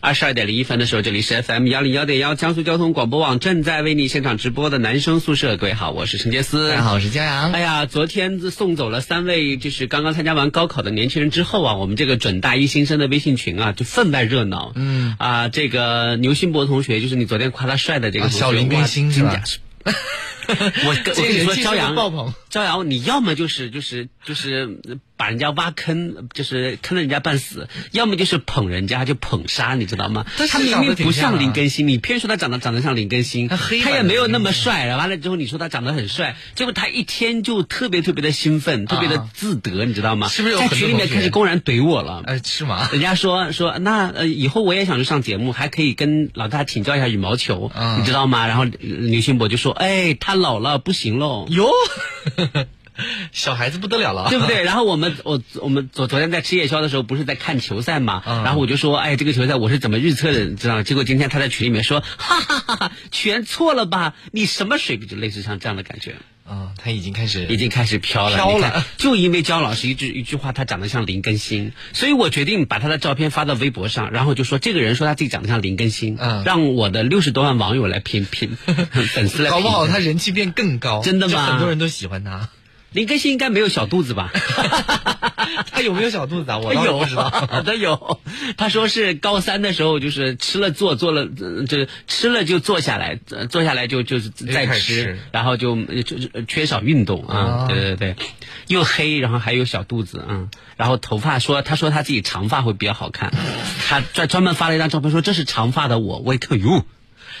二十二点零一分的时候，这里是 FM 幺零幺点幺江苏交通广播网正在为你现场直播的男生宿舍。各位好，我是陈杰思。大家好，我是江阳。哎呀，昨天送走了三位就是刚刚参加完高考的年轻人之后啊，我们这个准大一新生的微信群啊就分外热闹。嗯啊，这个牛新博同学，就是你昨天夸他帅的这个小林更新是吧？我跟我跟你说，朝阳朝阳，你要么就是就是就是把人家挖坑，就是坑了人家半死；要么就是捧人家就捧杀，你知道吗？他明明不像林更新，你偏说他长得长得像林更新，他也没有那么帅。完了之后你说他长得很帅，结果他一天就特别特别的兴奋，特别的自得，你知道吗？是不是在群里面开始公然怼我了？哎，是吗？人家说说那呃以后我也想去上节目，还可以跟老大请教一下羽毛球，你知道吗？然后刘新博就说：“哎，他。”老了不行喽，哟，小孩子不得了了，对不对？然后我们我我们昨昨天在吃夜宵的时候，不是在看球赛嘛？嗯、然后我就说，哎，这个球赛我是怎么预测的？知道？结果今天他在群里面说，哈哈哈哈，全错了吧？你什么水平？就类似像这样的感觉。啊、嗯，他已经开始已经开始飘了，飘了。就因为焦老师一句一句话，他长得像林更新，所以我决定把他的照片发到微博上，然后就说这个人说他自己长得像林更新，嗯，让我的六十多万网友来评评 粉丝来评，搞不好他人气变更高，真的吗？很多人都喜欢他。林更新应该没有小肚子吧？他有没有小肚子啊？我有。他有，他说是高三的时候，就是吃了坐，坐了就吃了就坐下来，坐下来就就是再吃，然后就就缺少运动啊。对对对，又黑，然后还有小肚子啊。然后头发说，他说他自己长发会比较好看，他专专门发了一张照片说这是长发的我，我一看哟。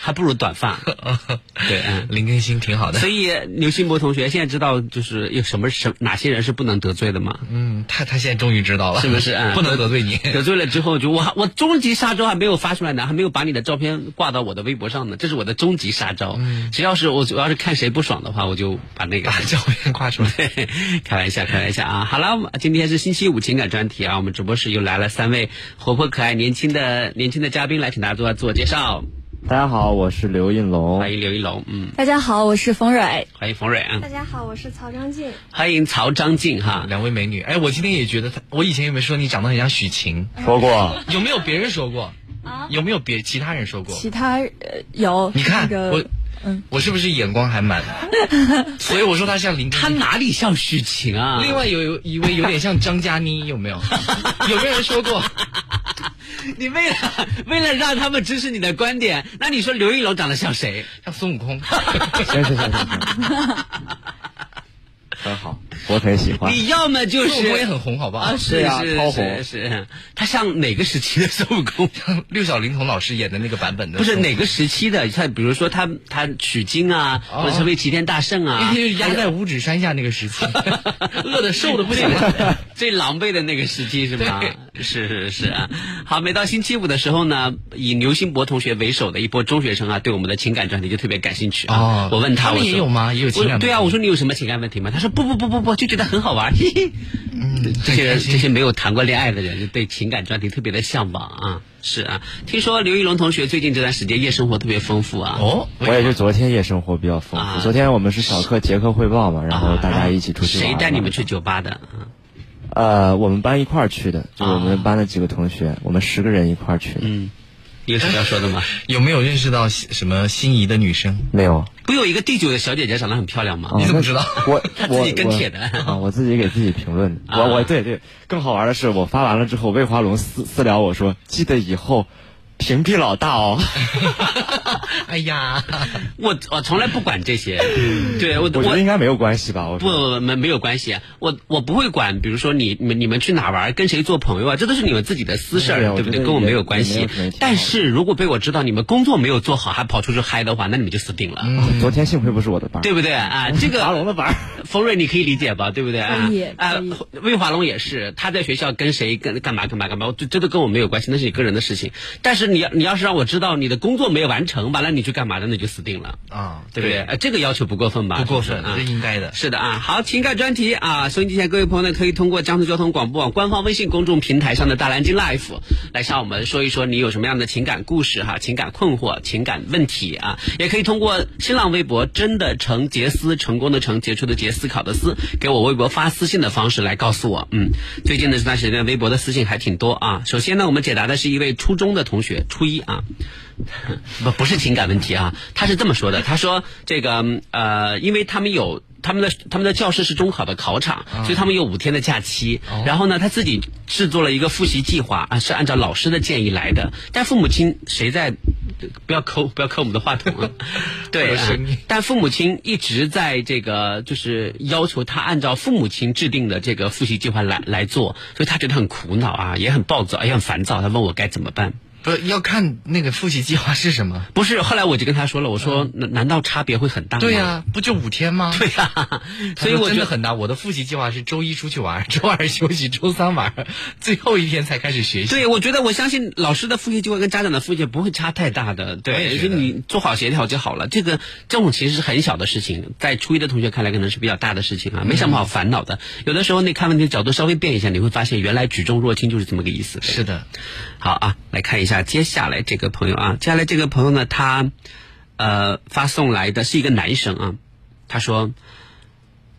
还不如短发，对，嗯，林更新挺好的。所以刘新博同学现在知道就是有什么什哪些人是不能得罪的吗？嗯，他他现在终于知道了，是不是？嗯，不能得罪你，得罪了之后就我我终极杀招还没有发出来呢，还没有把你的照片挂到我的微博上呢，这是我的终极杀招。嗯，只要是我主要是看谁不爽的话，我就把那个把照片挂出来。开玩笑，开玩笑啊！好了，今天是星期五情感专题啊，我们直播室又来了三位活泼可爱、年轻的年轻的嘉宾来，请大家做自我介绍。大家好，我是刘应龙。欢迎刘应龙，嗯。大家好，我是冯蕊。欢迎冯蕊啊。大家好，我是曹张静。欢迎曹张静哈，两位美女。哎，我今天也觉得她，我以前有没有说你长得很像许晴？说过。有没有别人说过？啊？有没有别其他人说过？其他呃有。你看、那个、我，嗯，我是不是眼光还蛮？所以我说他像林。他哪里像许晴啊？另外有一位有点像张嘉倪，有没有？有没有人说过？你为了为了让他们支持你的观点，那你说刘一龙长得像谁？像孙悟空。行行行行行，很好，我很喜欢。你要么就是孙悟空也很红，好不好？啊，是啊是超红是是，他像哪个时期的孙悟空？像 六小龄童老师演的那个版本的。不是哪个时期的？他比如说他他取经啊，或者成为齐天大圣啊，就是压在五指山下那个时期，饿的瘦的不行了，最狼狈的那个时期是吗？是是是啊。好，每到星期五的时候呢，以刘新博同学为首的一波中学生啊，对我们的情感专题就特别感兴趣啊。哦，我问他，他们也有吗？也有情感？对啊，我说你有什么情感问题吗？他说不不不不不，就觉得很好玩，嘿嘿。嗯，这些人这些没有谈过恋爱的人，就对情感专题特别的向往啊。是啊，听说刘一龙同学最近这段时间夜生活特别丰富啊。哦，我也是昨天夜生活比较丰富。啊、昨天我们是小课结课汇报嘛，然后大家一起出去。谁带你们去酒吧的？呃，我们班一块儿去的，就是我们班的几个同学，我们十个人一块儿去的。嗯，有什么要说的吗？有没有认识到什么心仪的女生？没有。不有一个第九的小姐姐长得很漂亮吗？哦、你怎么知道？我 她自己跟帖的啊，我自己给自己评论的。我我对对，更好玩的是，我发完了之后，魏华龙私私聊我说，记得以后。屏蔽老大哦！哎呀，我我从来不管这些，对我我觉得应该没有关系吧？我不没没有关系，我我不会管，比如说你你们你们去哪玩，跟谁做朋友啊，这都是你们自己的私事儿，对不对？跟我没有关系。但是如果被我知道你们工作没有做好，还跑出去嗨的话，那你们就死定了。嗯、昨天幸亏不是我的班，对不对啊？这个 华龙的班，冯瑞你可以理解吧，对不对啊可以？啊魏华龙也是，他在学校跟谁跟干嘛干嘛干嘛，这这都跟我没有关系，那是你个人的事情。但是你要你要是让我知道你的工作没有完成，完了你去干嘛的，那就死定了，啊，对不对？呃，这个要求不过分吧？不过分，啊应该的。是的啊，好，情感专题啊，收音机前各位朋友呢，可以通过江苏交通广播网官方微信公众平台上的大蓝鲸 Life 来向我们说一说你有什么样的情感故事哈、情感困惑、情感问题啊，也可以通过新浪微博真的成杰思成功的成杰出的杰思考的思，给我微博发私信的方式来告诉我。嗯，最近的这段时间微博的私信还挺多啊。首先呢，我们解答的是一位初中的同学，初一啊。不 不是情感问题啊，他是这么说的，他说这个呃，因为他们有他们的他们的教室是中考的考场，所以他们有五天的假期。然后呢，他自己制作了一个复习计划啊，是按照老师的建议来的。但父母亲谁在？不要抠，不要抠我们的话筒啊！对但父母亲一直在这个就是要求他按照父母亲制定的这个复习计划来来做，所以他觉得很苦恼啊，也很暴躁，也很烦躁。他问我该怎么办。不要看那个复习计划是什么？不是，后来我就跟他说了，我说难难道差别会很大吗？对呀、不就五天吗？对呀、所以我觉得真的很大。我的复习计划是周一出去玩，周二休息，周三玩，最后一天才开始学习。对，我觉得我相信老师的复习计划跟家长的复习不会差太大的，对，觉得就你做好协调就好了。这个这种其实是很小的事情，在初一的同学看来可能是比较大的事情啊，没什么好烦恼的。有的时候你看问题的角度稍微变一下，你会发现原来举重若轻就是这么个意思。是的，好啊，来看一下接下来这个朋友啊，接下来这个朋友呢，他呃发送来的是一个男生啊，他说。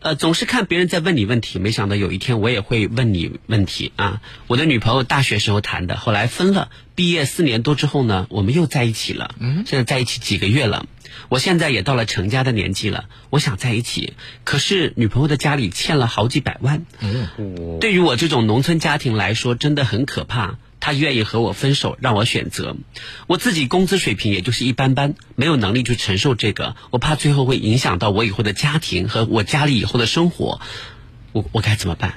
呃，总是看别人在问你问题，没想到有一天我也会问你问题啊！我的女朋友大学时候谈的，后来分了，毕业四年多之后呢，我们又在一起了。嗯，现在在一起几个月了，我现在也到了成家的年纪了，我想在一起，可是女朋友的家里欠了好几百万。对于我这种农村家庭来说，真的很可怕。他愿意和我分手，让我选择。我自己工资水平也就是一般般，没有能力去承受这个。我怕最后会影响到我以后的家庭和我家里以后的生活。我我该怎么办？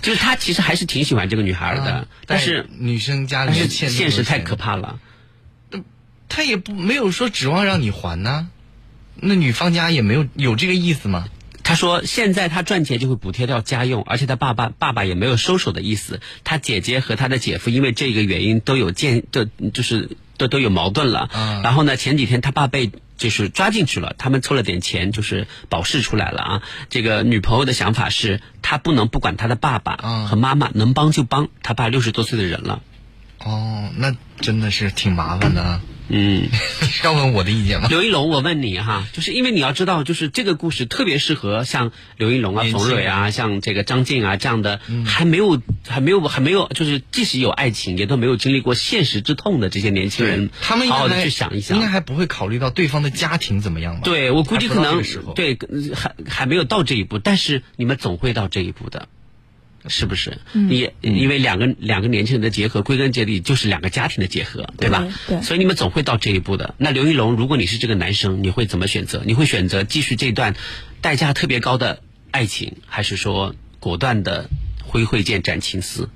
就是他其实还是挺喜欢这个女孩的，啊但是女生家里但是现实太可怕了。他也不没有说指望让你还呢，那女方家也没有有这个意思吗？他说现在他赚钱就会补贴掉家用，而且他爸爸爸爸也没有收手的意思。他姐姐和他的姐夫因为这个原因都有见，就就是都都有矛盾了。嗯然后呢，前几天他爸被就是抓进去了，他们凑了点钱，就是保释出来了啊。这个女朋友的想法是，他不能不管他的爸爸嗯和妈妈，能帮就帮。他爸六十多岁的人了，哦，那真的是挺麻烦的啊。嗯。要问我的意见吗？刘一龙，我问你哈，就是因为你要知道，就是这个故事特别适合像刘一龙啊、冯蕊啊、像这个张晋啊这样的，还没有、还没有、还没有，就是即使有爱情，也都没有经历过现实之痛的这些年轻人，他们应该好好的去想一想应该。还不会考虑到对方的家庭怎么样吧？对，我估计可能对还还没有到这一步，但是你们总会到这一步的，是不是？你因为两个两个年轻人的结合，归根结底就是两个家庭的结合，对吧？对对所以你们总会到这一步的。那刘一龙，如果你是这个男生，你会怎么选择？你会选择继续这段代价特别高的爱情，还是说果断的挥挥剑斩情丝？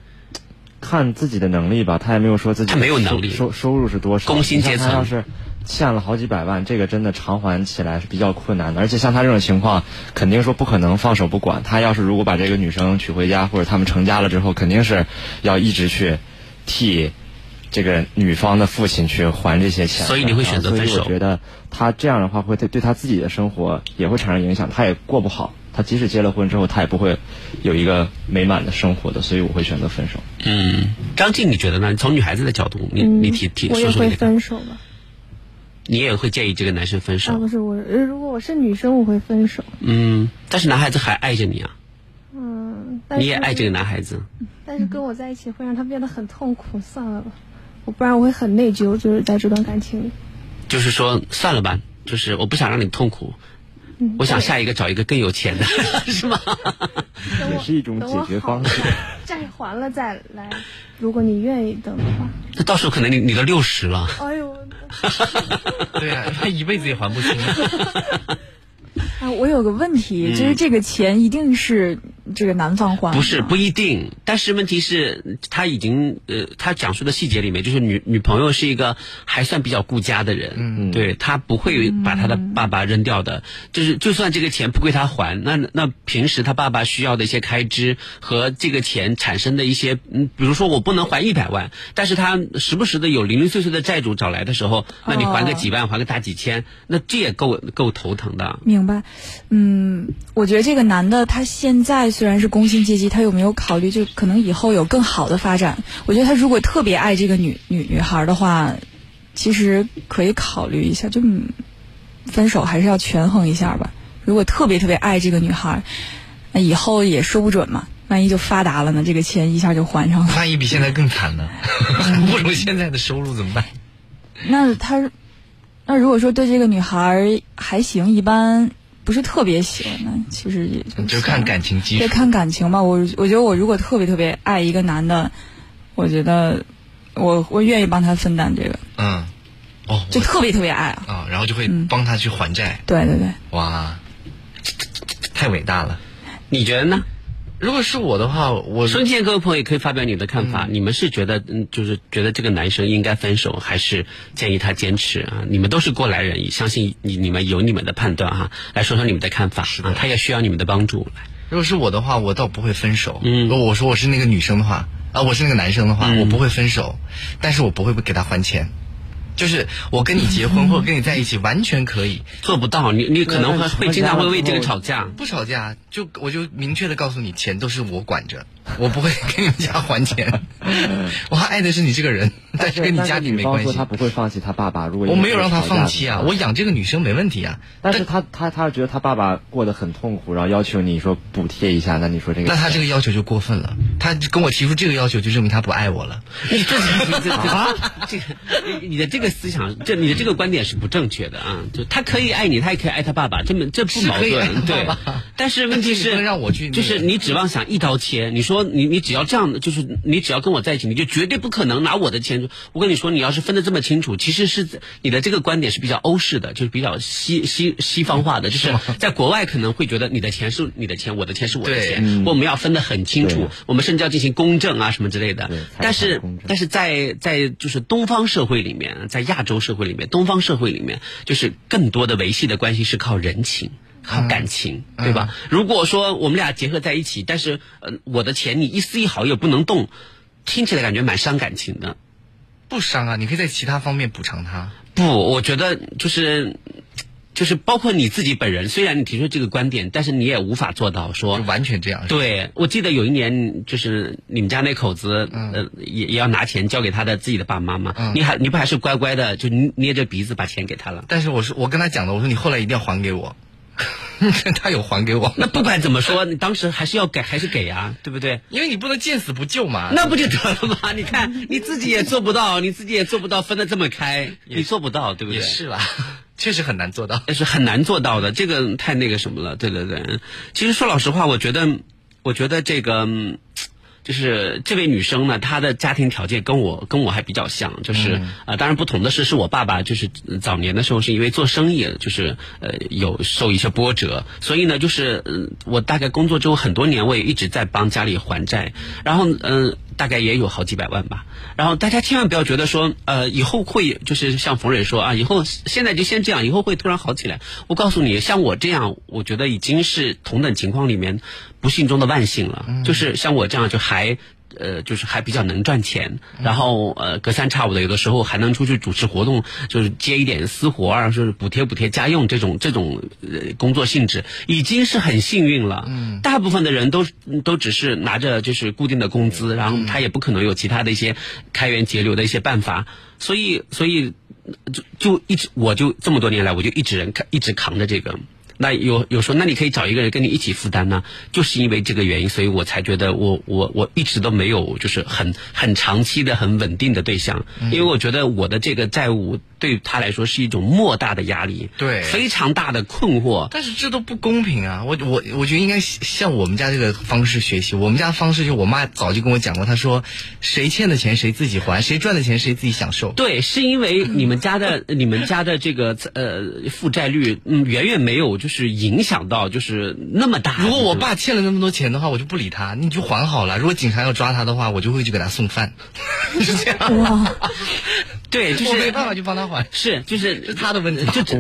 看自己的能力吧，他也没有说自己他没有能力收收收入是多少。工薪阶层他要是欠了好几百万，这个真的偿还起来是比较困难的。而且像他这种情况，肯定说不可能放手不管。他要是如果把这个女生娶回家，或者他们成家了之后，肯定是要一直去替这个女方的父亲去还这些钱。所以你会选择分手所以我觉得他这样的话会对对他自己的生活也会产生影响，他也过不好。他即使结了婚之后，他也不会有一个美满的生活的，所以我会选择分手。嗯，张静，你觉得呢？从女孩子的角度，你你提提嗯我也会说说你的看法分手吧。你也会建议这个男生分啊，手？不是我，呃如果我是女生，我会分手。嗯，但是男孩子还爱着你啊，嗯，但是你也爱这个男孩子。但是跟我在一起会让他变得很痛苦，算了吧，我不然我会很内疚，就是在这段感情里。就是说算了吧，就是我不想让你痛苦，我想下一个找一个更有钱的，是吗？也是一种解决方式债还了再来，如果你愿意等的话。那到时候可能你你都六十了，哎呦，对呀、他一辈子也还不清。啊，我有个问题，嗯就是这个钱一定是这个男方还？不是不一定，但是问题是，他已经呃，他讲述的细节里面，就是女女朋友是一个还算比较顾家的人，嗯，对他不会把他的爸爸扔掉的，就是就算这个钱不归他还，那那平时他爸爸需要的一些开支和这个钱产生的一些，嗯，比如说我不能还一百万，但是他时不时的有零零碎碎的债主找来的时候，那你还个几万，还个大几千，那这也够够头疼的。明白，嗯，我觉得这个男的他现在虽然是工薪阶级，他有没有考虑就可能以后有更好的发展？我觉得他如果特别爱这个女女女孩的话，其实可以考虑一下，就分手还是要权衡一下吧。如果特别特别爱这个女孩，那以后也说不准嘛。万一就发达了呢？这个钱一下就还上了。万一比现在更惨呢？不如现在的收入怎么办？那他，那如果说对这个女孩还行，一般不是特别喜欢，的其实也就就看感情基础。对，看感情吧。我我觉得我如果特别特别爱一个男的，我觉得我我愿意帮他分担这个。嗯，哦，就特别特别爱啊。啊，然后就会帮他去还债。对对对。哇，太伟大了！你觉得呢？如果是我的话，我孙健各位朋友也可以发表你的看法。你们是觉得，嗯，就是觉得这个男生应该分手，还是建议他坚持啊？你们都是过来人，相信你你们有你们的判断哈。来说说你们的看法啊，他也需要你们的帮助。如果是我的话，我倒不会分手。嗯，如果我说我是那个女生的话，啊，我是那个男生的话，我不会分手，但是我不会不给他还钱。就是我跟你结婚或者跟你在一起，完全可以做不到。你你可能会会经常会为这个吵架。不吵架，就我就明确的告诉你，钱都是我管着，我不会给你们家还钱。我还爱的是你这个人，但是跟你家里没关系。他不会放弃他爸爸，如果我没有让他放弃啊，我养这个女生没问题啊。但是他他他觉得他爸爸过得很痛苦，然后要求你说补贴一下，那你说这个？那他这个要求就过分了。他跟我提出这个要求，就证明他不爱我了。你 这这啊，这个你的这个思想这。你的这个观点是不正确的啊！就他可以爱你，他也可以爱他爸爸，这么这不矛盾，对。但是问题是，让我去，就是你指望想一刀切。你说你你只要这样，就是你只要跟我在一起，你就绝对不可能拿我的钱。我跟你说，你要是分得这么清楚，其实是你的这个观点是比较欧式的，就是比较西西西方化的，就是在国外可能会觉得你的钱是你的钱，我的钱是我的钱，我们要分得很清楚，我们甚至要进行公证啊什么之类的。但是但是在在就是东方社会里面，在亚洲社会里。面东方社会里面，就是更多的维系的关系是靠人情、靠感情，对吧？如果说我们俩结合在一起，但是呃，我的钱你一丝一毫也不能动，听起来感觉蛮伤感情的。不伤啊，你可以在其他方面补偿他。不，我觉得就是。就是包括你自己本人，虽然你提出这个观点，但是你也无法做到说完全这样。对，我记得有一年，就是你们家那口子，呃，也也要拿钱交给他的自己的爸妈嘛。你还你不还是乖乖的就捏着鼻子把钱给他了？但是我是我跟他讲的，我说你后来一定要还给我。他有还给我。那不管怎么说，你当时还是要给，还是给啊，对不对？因为你不能见死不救嘛。那不就得了吗？你看你自己也做不到，你自己也做不到分的这么开，你做不到，对不对？也是啦。确实很难做到，那是很难做到的，这个太那个什么了。对对对，其实说老实话，我觉得，我觉得这个。就是这位女生呢，她的家庭条件跟我跟我还比较像，就是啊，当然不同的是，是我爸爸就是早年的时候是因为做生意，就是呃有受一些波折，所以呢，就是我大概工作之后很多年，我也一直在帮家里还债，然后嗯，大概也有好几百万吧。然后大家千万不要觉得说呃以后会就是像冯蕊说啊，以后现在就先这样，以后会突然好起来。我告诉你，像我这样，我觉得已经是同等情况里面。不幸中的万幸了，就是像我这样就还呃，就是还比较能赚钱，然后呃隔三差五的有的时候还能出去主持活动，就是接一点私活啊，就是补贴补贴家用这种这种呃工作性质，已经是很幸运了。嗯，大部分的人都都只是拿着就是固定的工资，然后他也不可能有其他的一些开源节流的一些办法，所以所以就就一直我就这么多年来我就一直一直扛着这个。那有有说，那你可以找一个人跟你一起负担呢？就是因为这个原因，所以我才觉得我我我一直都没有就是很很长期的很稳定的对象，因为我觉得我的这个债务对他来说是一种莫大的压力，对，非常大的困惑。但是这都不公平啊！我我我觉得应该向我们家这个方式学习。我们家方式就我妈早就跟我讲过，她说谁欠的钱谁自己还，谁赚的钱谁自己享受。对，是因为你们家的你们家的这个呃负债率嗯远远没有就是影响到就是那么大。如果我爸欠了那么多钱的话，我就不理他，你就还好了。如果警察要抓他的话，我就会去给他送饭。是这样哇，对，就是我没办法去帮他还，是就是是他的问题。就这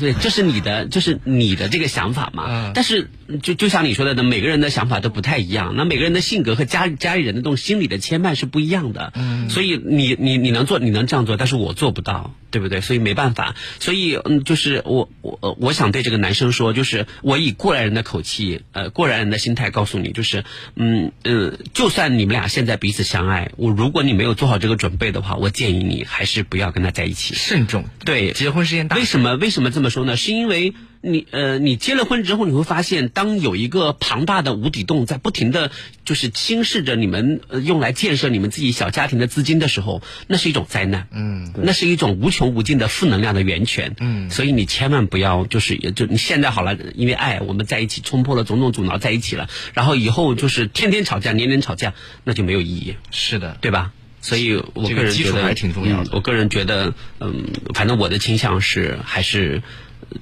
对，这是你的，就是你的这个想法嘛。嗯但是就就像你说的，每个人的想法都不太一样，那每个人的性格和家家里人的这种心理的牵绊是不一样的。嗯，所以你你你能做，你能这样做，但是我做不到，对不对？所以没办法。所以嗯，就是我我我想对这个男生说，就是我以过来人的口气，呃，过来人的心态告诉你，就是嗯嗯，就算你们俩现在彼此相爱，我如果你没有做好这个准备的话，我建议你还是不要跟他在一起。慎重。对，结婚是件大事为什么为什么这么说呢？是因为你呃，你结了婚之后，你会发现，当有一个庞大的无底洞在不停的就是侵蚀着你们、呃、用来建设你们自己小家庭的资金的时候，那是一种灾难。嗯，那是一种无穷无尽的负能量的源泉。嗯所以你千万不要就是就你现在好了，因为爱我们在一起冲破了种种阻挠在一起了，然后以后就是天天吵架，年年吵架，那就没有意义。是的，对吧？所以我个人觉得个基础还挺重要的嗯我个人觉得，嗯，反正我的倾向是还是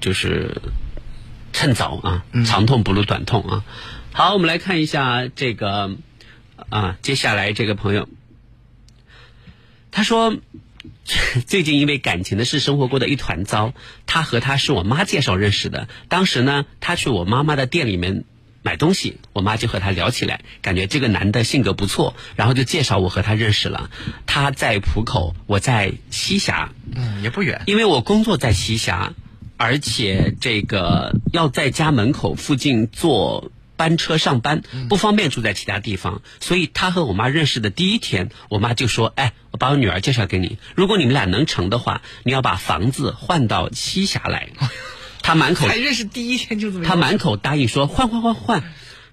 就是趁早啊，嗯长痛不如短痛啊。好，我们来看一下这个啊，接下来这个朋友，他说。最近因为感情的事，生活过得一团糟。他和他是我妈介绍认识的。当时呢，他去我妈妈的店里面买东西，我妈就和他聊起来，感觉这个男的性格不错，然后就介绍我和他认识了。他在浦口，我在栖霞，嗯，也不远。因为我工作在栖霞，而且这个要在家门口附近坐班车上班，不方便住在其他地方，所以他和我妈认识的第一天，我妈就说：“哎，我把我女儿介绍给你，如果你们俩能成的话，你要把房子换到栖霞来。” 他满口才认识第一天就这么，他满口答应说换换换换。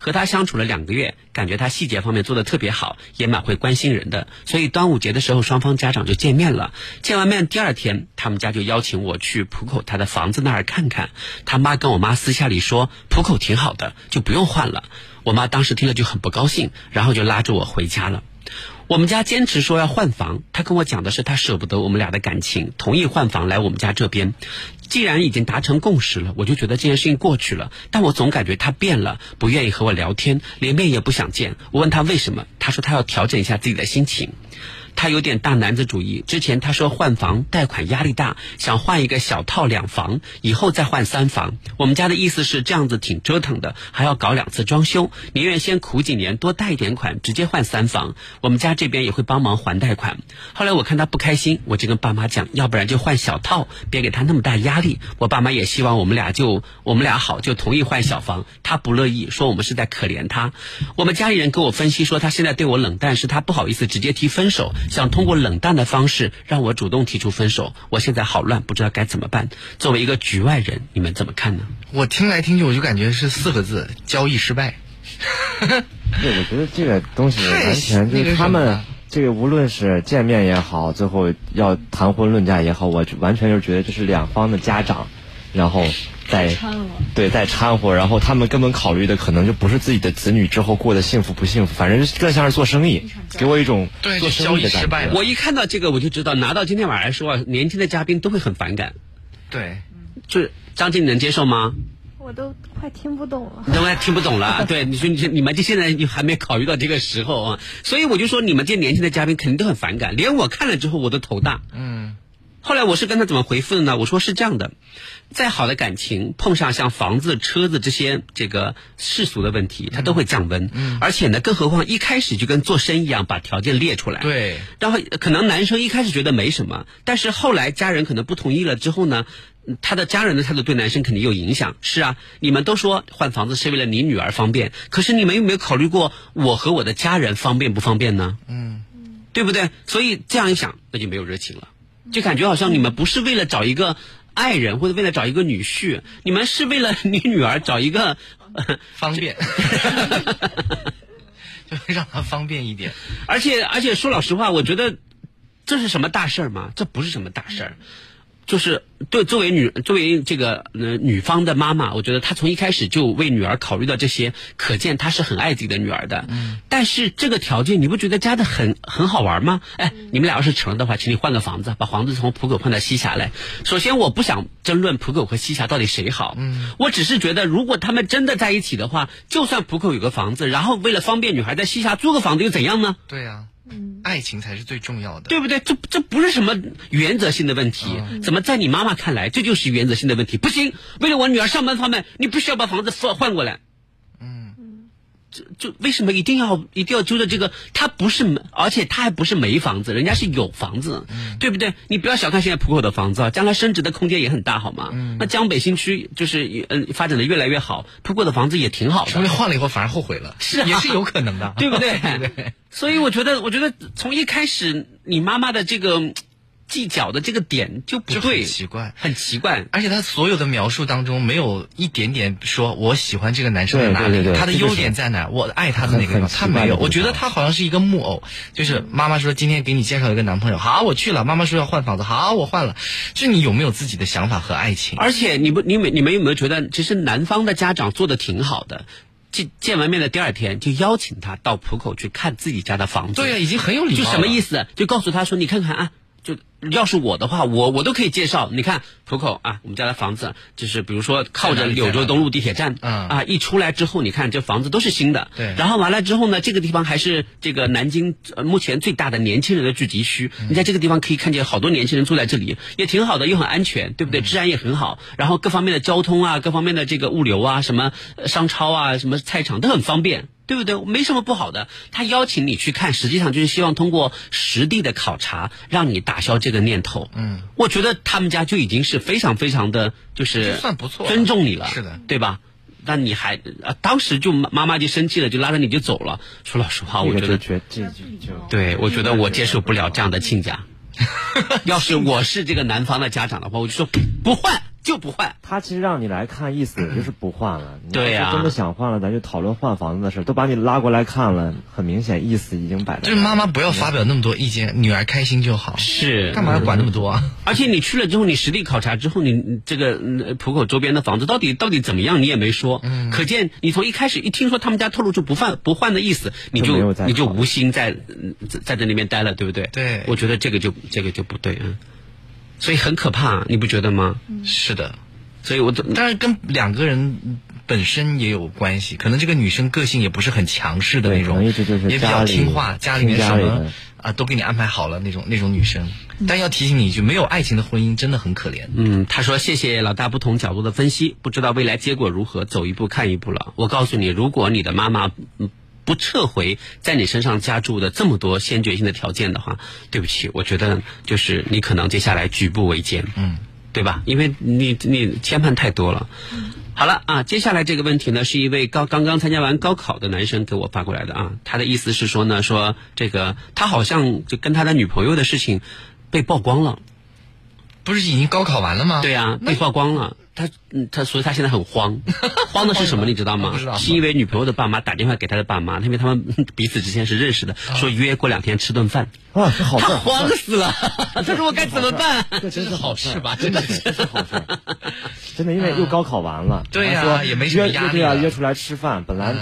和他相处了两个月，感觉他细节方面做的特别好，也蛮会关心人的。所以端午节的时候，双方家长就见面了。见完面第二天，他们家就邀请我去浦口他的房子那儿看看。他妈跟我妈私下里说，浦口挺好的，就不用换了。我妈当时听了就很不高兴，然后就拉着我回家了。我们家坚持说要换房，他跟我讲的是他舍不得我们俩的感情，同意换房来我们家这边。既然已经达成共识了，我就觉得这件事情过去了。但我总感觉他变了，不愿意和我聊天，连面也不想见。我问他为什么，他说他要调整一下自己的心情。他有点大男子主义。之前他说换房贷款压力大，想换一个小套两房，以后再换三房。我们家的意思是这样子挺折腾的，还要搞两次装修，宁愿先苦几年，多贷一点款，直接换三房。我们家这边也会帮忙还贷款。后来我看他不开心，我就跟爸妈讲，要不然就换小套，别给他那么大压力。我爸妈也希望我们俩就我们俩好，就同意换小房。他不乐意，说我们是在可怜他。我们家里人跟我分析说，他现在对我冷淡，是他不好意思直接提分手，想通过冷淡的方式让我主动提出分手。我现在好乱，不知道该怎么办。作为一个局外人，你们怎么看呢？我听来听去，我就感觉是四个字：交易失败。对，我觉得这个东西完全就是他们这个无论是见面也好，最后要谈婚论嫁也好，我就完全就是觉得这是两方的家长，然后在对在掺和，然后他们根本考虑的可能就不是自己的子女之后过得幸福不幸福，反正更像是做生意，给我一种做生意的感觉。我一看到这个，我就知道拿到今天晚上来说啊，年轻的嘉宾都会很反感。对，就是张静，你能接受吗？我都快听不懂了。你都快听不懂了，对，你说你你们这现在你还没考虑到这个时候啊，所以我就说你们这些年轻的嘉宾肯定都很反感，连我看了之后我都头大。嗯，后来我是跟他怎么回复的呢？我说是这样的，再好的感情碰上像房子、车子这些这个世俗的问题，它都会降温。嗯，而且呢，更何况一开始就跟做生意一样，把条件列出来。对，然后可能男生一开始觉得没什么，但是后来家人可能不同意了之后呢，嗯他的家人的态度对男生肯定有影响。是啊，你们都说换房子是为了你女儿方便，可是你们有没有考虑过我和我的家人方便不方便呢？嗯，对不对？所以这样一想，那就没有热情了，就感觉好像你们不是为了找一个爱人或者为了找一个女婿，你们是为了 你女儿找一个。呃方便，就让她方便一点。而且而且说老实话，我觉得这是什么大事儿吗？这不是什么大事儿。就是对作为女作为这个呃女方的妈妈，我觉得她从一开始就为女儿考虑到这些，可见她是很爱自己的女儿的。嗯。但是这个条件你不觉得加的很很好玩吗？哎，你们俩要是成了的话，请你换个房子，把房子从浦口换到西峡来。首先，我不想争论浦口和西峡到底谁好。嗯。我只是觉得，如果他们真的在一起的话，就算浦口有个房子，然后为了方便女孩在西峡租个房子又怎样呢？对呀。爱情才是最重要的，对不对？这这不是什么原则性的问题，怎么在你妈妈看来这就是原则性的问题？不行，为了我女儿上班方便，你必须要把房子换换过来。就就为什么一定要一定要租的这个？他不是没，而且他还不是没房子，人家是有房子，对不对？你不要小看现在浦口的房子啊，将来升值的空间也很大，好吗？那江北新区就是嗯发展的越来越好，浦口的房子也挺好的。说不定换了以后反而后悔了，是啊也是有可能的，对不对？对。所以我觉得，我觉得从一开始你妈妈的这个。计较的这个点就不对，奇怪，很奇怪。而且他所有的描述当中，没有一点点说我喜欢这个男生在哪里，他的优点在哪，我爱他的哪个地方，他没有。我觉得他好像是一个木偶，就是妈妈说今天给你介绍一个男朋友，好，我去了。妈妈说要换房子，好，我换了。就你有没有自己的想法和爱情？而且你不，你们你们有没有觉得，其实男方的家长做的挺好的？见见完面的第二天，就邀请他到浦口去看自己家的房子。对呀，已经很有礼貌。就什么意思？就告诉他说，你看看啊。就要是我的话，我我都可以介绍。你看浦口啊，我们家的房子就是比如说靠着柳州东路地铁站，啊，一出来之后，你看这房子都是新的。对。然后完了之后呢，这个地方还是这个南京目前最大的年轻人的聚集区。你在这个地方可以看见好多年轻人住在这里，也挺好的，又很安全，对不对？治安也很好，然后各方面的交通啊，各方面的这个物流啊，什么商超啊，什么菜场都很方便。对不对？没什么不好的。他邀请你去看，实际上就是希望通过实地的考察，让你打消这个念头。嗯，我觉得他们家就已经是非常非常的，就是算不错，尊重你了。是的，对吧？那你还啊，当时就妈妈就生气了，就拉着你就走了。说老实话，我觉得这这就对我觉得我接受不了这样的 亲家。要是我是这个男方的家长的话，我就说不换。就不换，他其实让你来看，意思 也就是不换了。对呀，真的想换了，咱就讨论换房子的事。都把你拉过来看了，很明显意思已经摆。就是妈妈不要发表那么多意见，女儿开心就好。是，干嘛要管那么多啊？而且你去了之后，你实地考察之后，你这个浦口周边的房子到底到底怎么样，你也没说。嗯。可见你从一开始一听说他们家透露出不换不换的意思，你就你就无心在在在那边待了，对不对？对。我觉得这个就这个就不对啊，所以很可怕，你不觉得吗？是的。所以，我当然跟两个人本身也有关系。可能这个女生个性也不是很强势的那种，也比较听话，家里面什么啊都给你安排好了那种那种女生。但要提醒你一句，没有爱情的婚姻真的很可怜。嗯，他说谢谢老大不同角度的分析，不知道未来结果如何，走一步看一步了。我告诉你，如果你的妈妈不撤回在你身上加注的这么多先决性的条件的话，对不起，我觉得就是你可能接下来举步维艰。嗯。对吧？因为你你牵绊太多了。好了啊，接下来这个问题呢，是一位高刚刚参加完高考的男生给我发过来的啊。他的意思是说呢，说这个他好像就跟他的女朋友的事情被曝光了。不是已经高考完了吗？对呀，被曝光了。他嗯，他所以他现在很慌，慌的是什么？你知道吗？是因为女朋友的爸妈打电话给他的爸妈，因为他们 彼此之间是认识的，说约过两天吃顿饭。啊，这好事！他慌死了，他说我该怎么办？这真是好事吧？真的是好事。真的，因为又高考完了，对呀，也没约对啊，约出来吃饭，本来。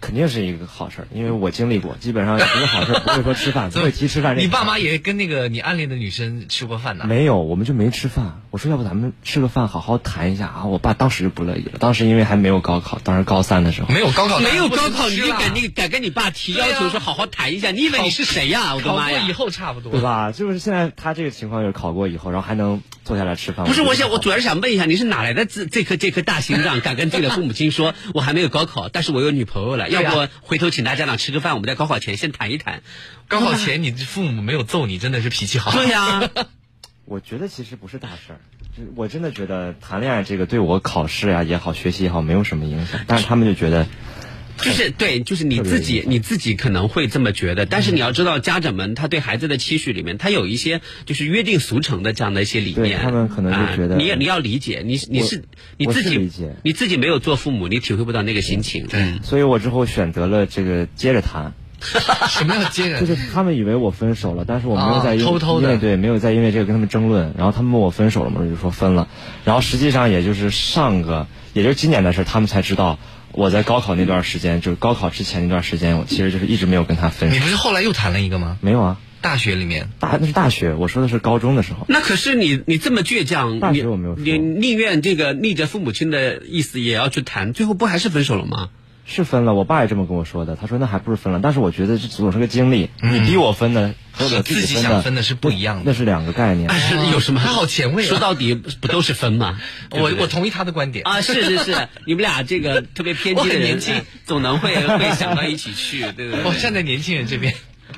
肯定是一个好事儿，因为我经历过，基本上一个好事儿不会说吃饭，不会提吃饭。你爸妈也跟那个你暗恋的女生吃过饭呢？没有，我们就没吃饭。我说要不咱们吃个饭，好好谈一下啊！我爸当时就不乐意了。当时因为还没有高考，当时高三的时候没有高考，没有高考，你就敢你敢跟你爸提要求说好好谈一下？你以为你是谁呀？我的妈呀！考过以后差不多对吧？就是现在他这个情况就是考过以后，然后还能坐下来吃饭。不是，我想我主要是想问一下，你是哪来的这这颗这颗大心脏，敢跟自己的父母亲说，我还没有高考，但是我有女朋友了，要不回头。请大家长吃个饭，我们在高考前先谈一谈。高考前你父母没有揍你，真的是脾气好。对呀，我觉得其实不是大事儿。我真的觉得谈恋爱这个对我考试呀也好，学习也好没有什么影响。但是他们就觉得。就是 对，就是你自己，你自己可能会这么觉得，但是你要知道，家长们他对孩子的期许里面，他有一些就是约定俗成的这样的一些理念。他们可能就觉得，你你要理解，你你是你自己，你自己没有做父母，你体会不到那个心情。对，所以我之后选择了这个接着谈。什么叫接着？就是他们以为我分手了，但是我没有在偷偷的，对，没有在因为这个跟他们争论。然后他们问我分手了吗？我就说分了。然后实际上也就是上个，也就是今年的事，他们才知道我在高考那段时间，就是高考之前那段时间，我其实就是一直没有跟他分手。你不是后来又谈了一个吗？没有啊。大学里面，大那是大学，我说的是高中的时候。那可是你你这么倔强，大学我没有，你宁愿这个逆着父母亲的意思也要去谈，最后不还是分手了吗？是分了，我爸也这么跟我说的。他说那还不是分了，但是我觉得这总是个经历。你逼我分的和我自己想分的是不一样的，那是两个概念。是有什么？他好前卫。说到底不都是分吗？我我同意他的观点啊！是是是，你们俩这个特别偏激的年轻，总能会会想到一起去，对不对？我站在年轻人这边。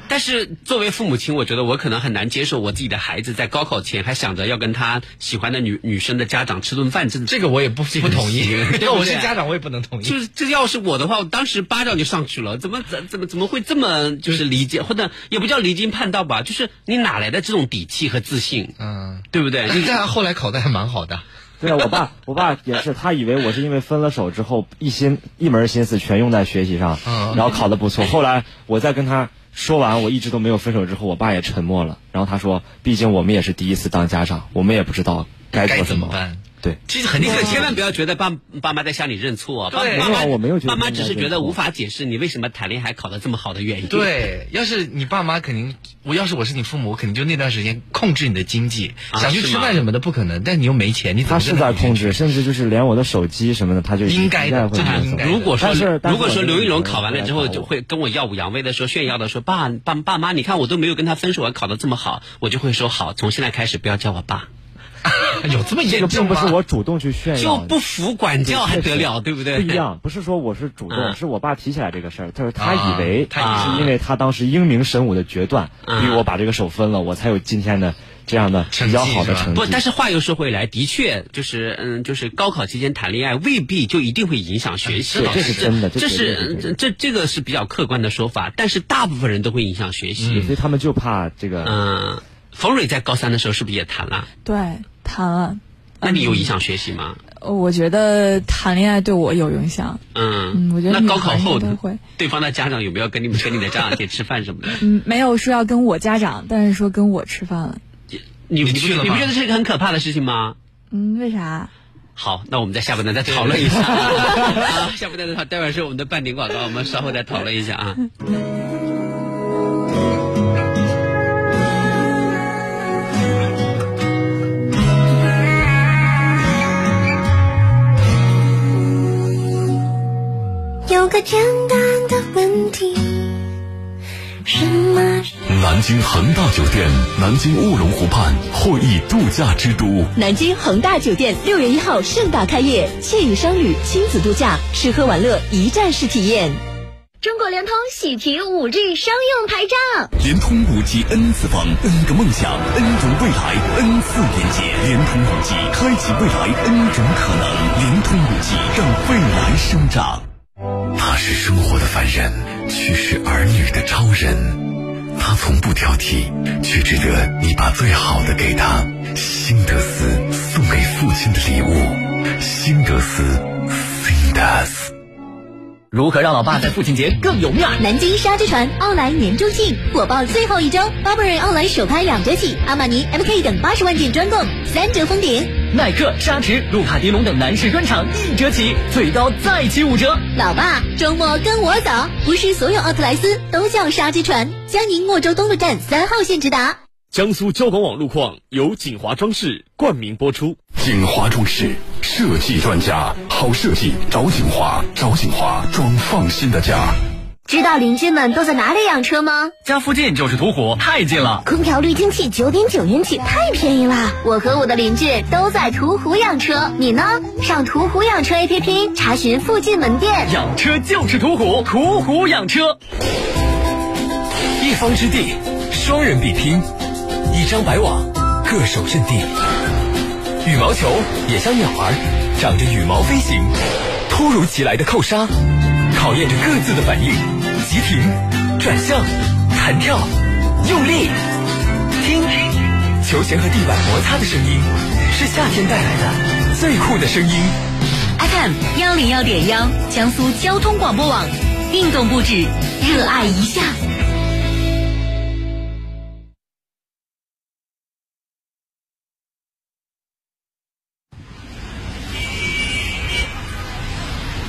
但是作为父母亲，我觉得我可能很难接受我自己的孩子在高考前还想着要跟他喜欢的女女生的家长吃顿饭，这这个我也不不同意。要我是家长，我也不能同意。就是这要是我的话，我当时巴掌就上去了。怎么怎怎么怎么会这么就是离经，或者也不叫离经叛道吧？就是你哪来的这种底气和自信？嗯，对不对？你看后来考的还蛮好的。对啊，我爸我爸也是，他以为我是因为分了手之后一心一门心思全用在学习上，然后考的不错。后来我再跟他。说完，我一直都没有分手。之后，我爸也沉默了。然后他说：“毕竟我们也是第一次当家长，我们也不知道该做什么办。”对，其实很，你可千万不要觉得爸爸妈在向你认错。对，爸妈我没有觉得，爸妈只是觉得无法解释你为什么谈恋爱考的这么好的原因。对，要是你爸妈肯定，我要是我是你父母，我肯定就那段时间控制你的经济，想去吃饭什么的不可能。但你又没钱，你他是在控制，甚至就是连我的手机什么的，他就应该的，这就应该。如果说如果说刘玉龙考完了之后就会跟我耀武扬威的说炫耀的说爸爸爸妈，你看我都没有跟他分手，我考的这么好，我就会说好，从现在开始不要叫我爸。有这么严重吗？并不是我主动去炫耀，就不服管教还得了，对不对？不一样，不是说我是主动，是我爸提起来这个事儿。他说他以为他是因为他当时英明神武的决断，逼我把这个手分了，我才有今天的这样的比较好的成绩。不，但是话又说回来，的确就是嗯，就是高考期间谈恋爱未必就一定会影响学习，这是真的，这是这这个是比较客观的说法。但是大部分人都会影响学习，所以他们就怕这个。嗯，冯蕊在高三的时候是不是也谈了？对。谈了，那你有影响学习吗？我觉得谈恋爱对我有影响。嗯，我觉得那高考后都会。对方的家长有没有跟你们跟你的家长去吃饭什么的？嗯，没有说要跟我家长，但是说跟我吃饭了。你你去了你不觉得是一个很可怕的事情吗？嗯，为啥？好，那我们在下半段再讨论一下。好，下半段的话，待会儿是我们的半点广告，我们稍后再讨论一下啊。有个简单的问题，什么？南京恒大酒店，南京卧龙湖畔会议度假之都。南京恒大酒店六月一号盛大开业，惬意商旅，亲子度假，吃喝玩乐一站式体验。中国联通喜提五 G 商用牌照，联通五 G N 次方，N 个梦想，N 种未来，N 次连接，联通五 G 开启未来 N 种可能，联通五 G 让未来生长。他是生活的凡人，却是儿女的超人。他从不挑剔，却值得你把最好的给他。辛德斯送给父亲的礼物，辛德斯辛德斯。如何让老爸在父亲节更有面儿？南京沙之船奥莱年终庆火爆最后一周，Burberry 奥莱首拍两折起，阿玛尼、MK 等八十万件专供三折封顶，耐克、沙驰、路卡迪龙等男士专场一折起，最高再起五折。老爸，周末跟我走，不是所有奥特莱斯都叫沙之船，江宁莫州东路站三号线直达。江苏交管网路况由锦华装饰冠名播出。锦华装饰设计专家，好设计找锦华，找锦华装放心的家。知道邻居们都在哪里养车吗？家附近就是途虎，太近了。空调滤清器九点九元起，太便宜了。我和我的邻居都在途虎养车，你呢？上途虎养车 APP 查询附近门店。养车就是途虎，途虎养车。一方之地，双人比拼。一张白网，各守阵地。羽毛球也像鸟儿，长着羽毛飞行。突如其来的扣杀，考验着各自的反应。急停，转向，弹跳，用力，听，球鞋和地板摩擦的声音，是夏天带来的最酷的声音。FM 幺零幺点幺，江苏交通广播网。运动不止，热爱一下。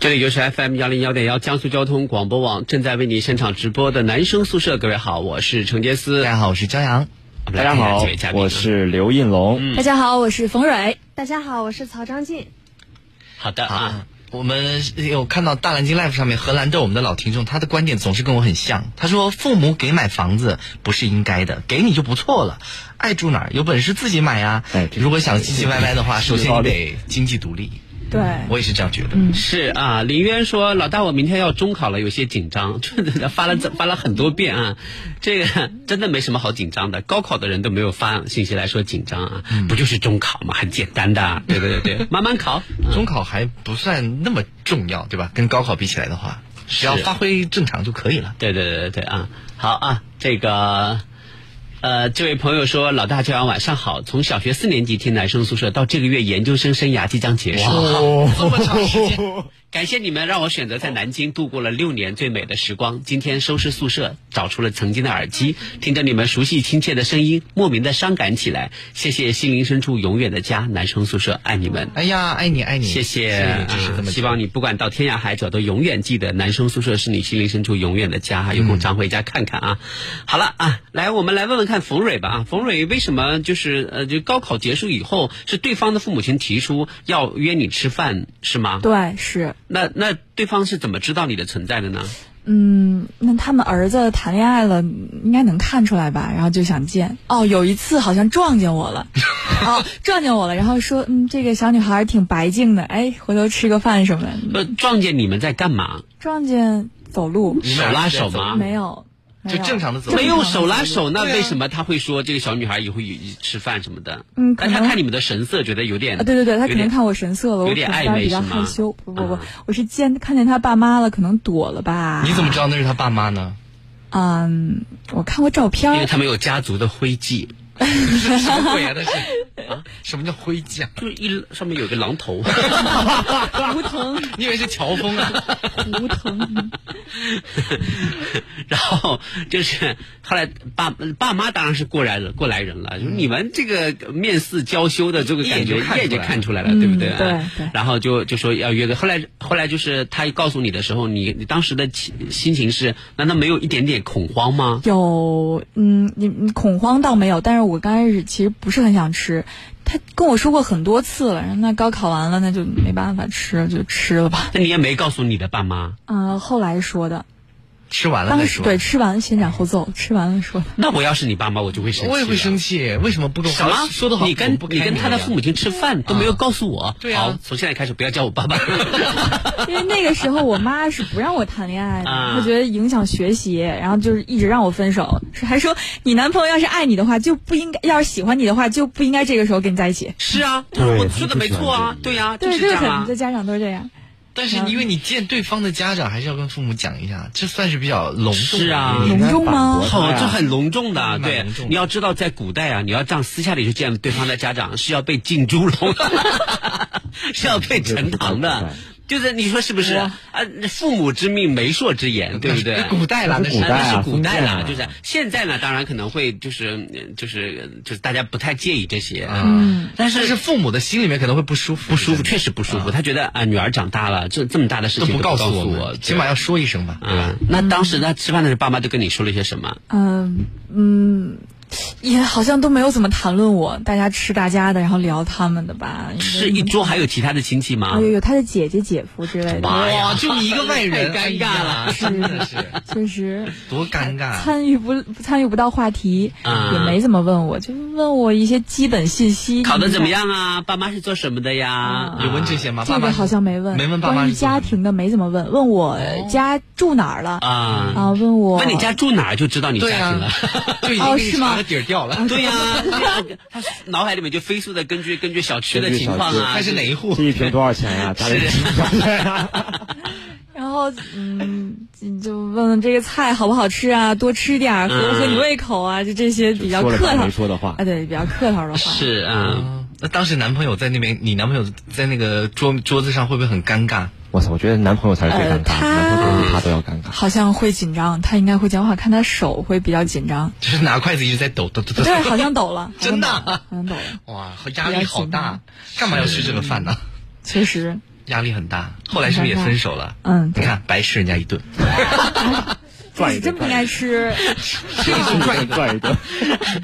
这里就是 FM 幺零幺点幺江苏交通广播网正在为你现场直播的男生宿舍。各位好，我是程杰思。大家好，我是焦阳。大家好，我是刘应龙。大家好，我是冯蕊。大家好，我是曹张静。好的啊，我们有看到大蓝鲸 Life 上面荷兰的，我们的老听众，他的观点总是跟我很像。他说，父母给买房子不是应该的，给你就不错了，爱住哪儿有本事自己买呀。如果想唧唧歪歪的话，首先你得经济独立。对，我也是这样觉得。是啊，林渊说：“老大，我明天要中考了，有些紧张。”发了发了很多遍啊，这个真的没什么好紧张的。高考的人都没有发信息来说紧张啊，不就是中考嘛，很简单的。对对对对，慢慢考。中考还不算那么重要，对吧？跟高考比起来的话，只要发挥正常就可以了。对对对对对啊，好啊，这个。呃，这位朋友说：“老大，这阳晚上好。从小学四年级听男生宿舍，到这个月研究生生涯即将结束，这么长时间。感谢你们让我选择在南京度过了六年最美的时光。今天收拾宿舍，找出了曾经的耳机，听着你们熟悉亲切的声音，莫名的伤感起来。谢谢心灵深处永远的家，男生宿舍，爱你们。哎呀，爱你爱你，谢谢。希望你不管到天涯海角，都永远记得男生宿舍是你心灵深处永远的家。有空常回家看看啊。好了啊，来，我们来问问看冯蕊吧啊，冯蕊为什么就是呃，就高考结束以后，是对方的父母亲提出要约你吃饭是吗？对，是。那那对方是怎么知道你的存在的呢？嗯，那他们儿子谈恋爱了，应该能看出来吧？然后就想见。哦，有一次好像撞见我了，哦，撞见我了，然后说，嗯，这个小女孩挺白净的，哎，回头吃个饭什么的。撞见你们在干嘛？撞见走路，手拉手吗？没有。就正常的走，没有手拉手，那为什么他会说这个小女孩以后吃饭什么的？嗯，但他看你们的神色，觉得有点……对对对，他可能看我神色了，有点暧昧比较害羞。不不不，我是见看见他爸妈了，可能躲了吧？你怎么知道那是他爸妈呢？嗯，我看过照片，因为他们有家族的徽记。什么鬼啊？那是 啊？什么叫灰甲？就是一上面有个狼头。胡腾，你以为是乔峰啊？胡腾。然后就是后来爸爸妈当然是过来人过来人了，就是你们这个面似娇羞的这个感觉，一眼就看出来了，对不对？对对。然后就就说要约个，后来后来就是他告诉你的时候，你你当时的心心情是难道没有一点点恐慌吗？有，嗯，你你恐慌倒没有，但是。我刚开始其实不是很想吃，他跟我说过很多次了。然后那高考完了，那就没办法吃，就吃了吧。那你也没告诉你的爸妈？嗯，后来说的。吃完了再说对，吃完了先斩后奏，吃完了说。那我要是你爸妈，我就会生气。我也会生气，为什么不跟我什么说的好？你跟你跟他的父母亲吃饭都没有告诉我。对好，从现在开始不要叫我爸爸。因为那个时候我妈是不让我谈恋爱的，她觉得影响学习，然后就是一直让我分手，还说你男朋友要是爱你的话，就不应该；要是喜欢你的话，就不应该这个时候跟你在一起。是啊，我说的没错啊，对呀，对，就是很多家长都是这样。但是因为你见对方的家长，还是要跟父母讲一下，这算是比较隆重。是啊，隆重吗？好，这很隆重的。对，你要知道，在古代啊，你要这样私下里去见对方的家长，是要被进猪笼，是要被沉塘的。就是你说是不是啊？父母之命，媒妁之言，对不对？古代了，那是那是古代了。就是现在呢，当然可能会就是就是就是大家不太介意这些。嗯，但是是父母的心里面可能会不舒服，不舒服，确实不舒服。他觉得啊，女儿长大了，这这么大的事情不告诉我，起码要说一声吧，对吧？那当时他吃饭的时候，爸妈都跟你说了些什么？嗯嗯。也好像都没有怎么谈论我，大家吃大家的，然后聊他们的吧。是一桌还有其他的亲戚吗？有有他的姐姐、姐夫之类的。哇，就你一个外人，太尴尬了，真的是，确实多尴尬。参与不参与不到话题，也没怎么问我，就问我一些基本信息。考的怎么样啊？爸妈是做什么的呀？有问这些吗？这个好像没问，没问爸妈。关于家庭的没怎么问，问我家住哪儿了啊？啊，问我问你家住哪儿就知道你家庭了，就已经给你查的底儿掉了。对呀，他脑海里面就飞速的根据根据小区的情况啊，他是哪一户？这一瓶多少钱 呀？是。然后嗯，就问问这个菜好不好吃啊？多吃点儿，合不合你胃口啊？就这些比较客套的话啊，对，比较客套的话。是啊，那当时男朋友在那边，你男朋友在那个桌桌子上会不会很尴尬？我操，我觉得男朋友才是最尴尬，男朋友比他都要尴尬。好像会紧张，他应该会讲话，看他手会比较紧张，就是拿筷子一直在抖抖抖抖。对，好像抖了，真的，好像抖了。哇，压力好大，干嘛要吃这个饭呢？确实。压力很大，后来是不是也分手了？嗯，你看白吃人家一顿，真不应该吃，吃一顿赚一顿。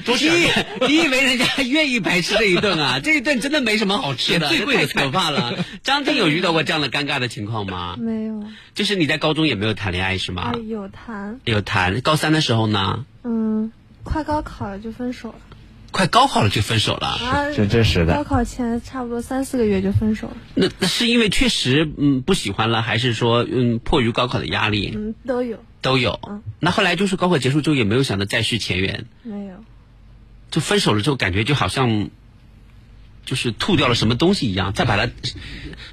你你以为人家愿意白吃这一顿啊？这一顿真的没什么好吃的，最贵的可怕了。张静有遇到过这样的尴尬的情况吗？没有。就是你在高中也没有谈恋爱是吗？有谈。有谈，高三的时候呢？嗯，快高考了就分手了。快高考了就分手了，真真实的。高考前差不多三四个月就分手了。那那是因为确实嗯不喜欢了，还是说嗯迫于高考的压力？嗯，都有。都有。嗯。那后来就是高考结束之后也没有想着再续前缘。没有。就分手了之后，感觉就好像就是吐掉了什么东西一样，再把它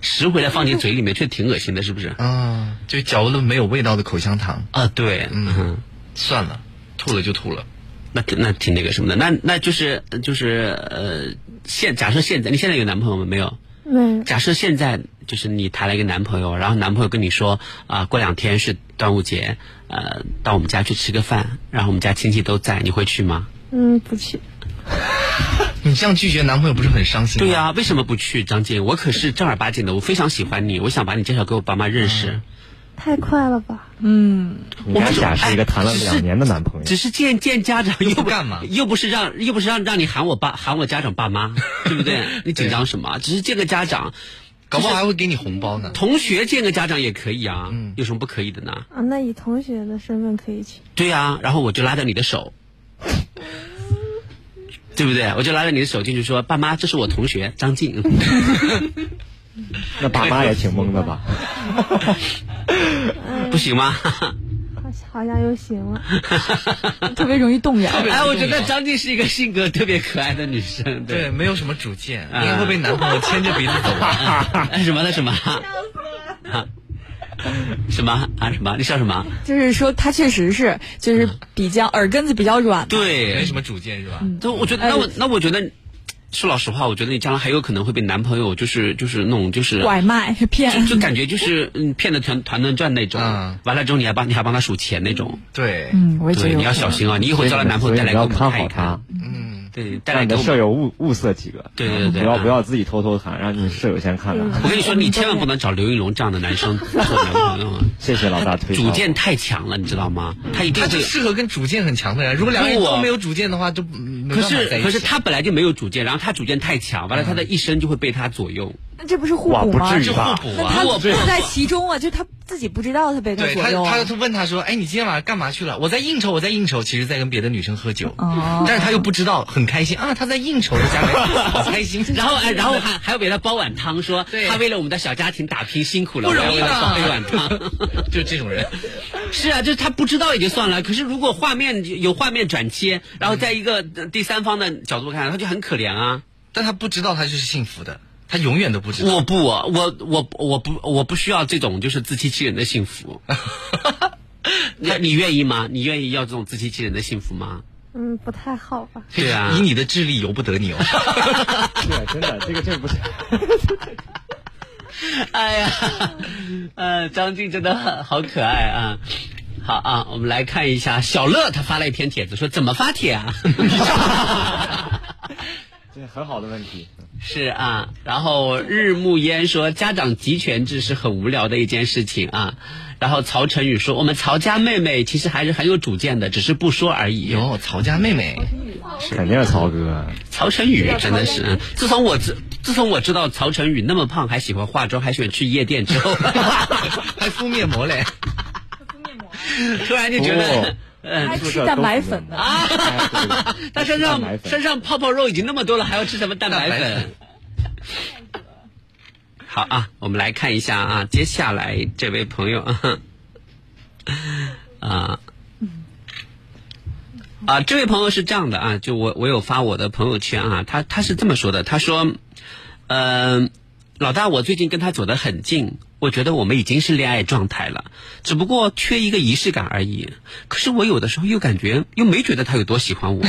拾回来放进嘴里面，却挺恶心的，是不是？啊，就嚼了没有味道的口香糖。啊，对，嗯，算了，吐了就吐了。那那挺那个什么的，那那就是就是呃，现假设现在你现在有男朋友吗？没有。嗯。假设现在就是你谈了一个男朋友，然后男朋友跟你说啊，过两天是端午节，呃，到我们家去吃个饭，然后我们家亲戚都在，你会去吗？嗯，不去。你这样拒绝男朋友不是很伤心？对呀，为什么不去？张静，我可是正儿八经的，我非常喜欢你，我想把你介绍给我爸妈认识。太快了吧？嗯，我们假是一个谈了两年的男朋友，只是见见家长又不干嘛？又不是让又不是让让你喊我爸喊我家长爸妈，对不对？你紧张什么？只是见个家长，搞不好还会给你红包呢。同学见个家长也可以啊，有什么不可以的呢？啊，那以同学的身份可以去。对呀，然后我就拉着你的手，对不对？我就拉着你的手进去说：“爸妈，这是我同学张静。”那爸妈也挺懵的吧？不行吗？好像又行了，特别容易动摇。哎，我觉得张静是一个性格特别可爱的女生，对，没有什么主见，应该会被男朋友牵着鼻子走吧？什么？那什么？什么啊？什么？你笑什么？就是说，他确实是，就是比较耳根子比较软，对，没什么主见是吧？都，我觉得，那我那我觉得。说老实话，我觉得你将来还有可能会被男朋友就是就是那种就是拐卖骗，就感觉就是嗯骗的团团团转那种。嗯，完了之后你还帮你还帮他数钱那种。对，嗯，我也觉得你要小心啊！你一会儿交了男朋友再来给我们看一看。嗯。对，带来你的舍友物物色几个，对对对，不要不要自己偷偷谈，让你舍友先看看。我跟你说，你千万不能找刘云龙这样的男生做男朋友。谢谢老大推主见太强了，你知道吗？他一定他就适合跟主见很强的人。如果两个人都没有主见的话，就可是可是他本来就没有主见，然后他主见太强，完了他的一生就会被他左右。那这不是互补吗？这互补啊！他不在其中啊，就他自己不知道他被他左右。他他问他说：“哎，你今天晚上干嘛去了？”我在应酬，我在应酬，其实在跟别的女生喝酒。哦。但是他又不知道，很开心啊！他在应酬，家里好 开心。然后哎，然后还还要给他煲碗汤，说他为了我们的小家庭打拼辛苦了，不容易了，煲一碗汤。就这种人。是啊，就是他不知道也就算了，可是如果画面有画面转切，然后在一个第三方的角度看，他就很可怜啊。但他不知道他就是幸福的。他永远都不知道。我不，我我我不我不需要这种就是自欺欺人的幸福。那你愿意吗？你愿意要这种自欺欺人的幸福吗？嗯，不太好吧。对啊，以你的智力由不得你哦。对，真的，这个这不是。哎呀，呃，张静真的好可爱啊！好啊，我们来看一下小乐，他发了一篇帖子，说怎么发帖啊？这很好的问题。是啊，然后日暮烟说家长集权制是很无聊的一件事情啊。然后曹晨宇说我们曹家妹妹其实还是很有主见的，只是不说而已。哟，曹家妹妹，肯定是曹哥。曹晨宇真的是，自从我自自从我知道曹晨宇那么胖，还喜欢化妆，还喜欢去夜店之后，还敷面膜嘞。敷面膜。突然就觉得，嗯，还吃 蛋白粉呢啊！他身上身上泡泡肉已经那么多了，还要吃什么蛋白粉？好啊，我们来看一下啊，接下来这位朋友啊。啊，这位朋友是这样的啊，就我我有发我的朋友圈啊，他他是这么说的，他说，嗯，老大，我最近跟他走得很近，我觉得我们已经是恋爱状态了，只不过缺一个仪式感而已。可是我有的时候又感觉又没觉得他有多喜欢我。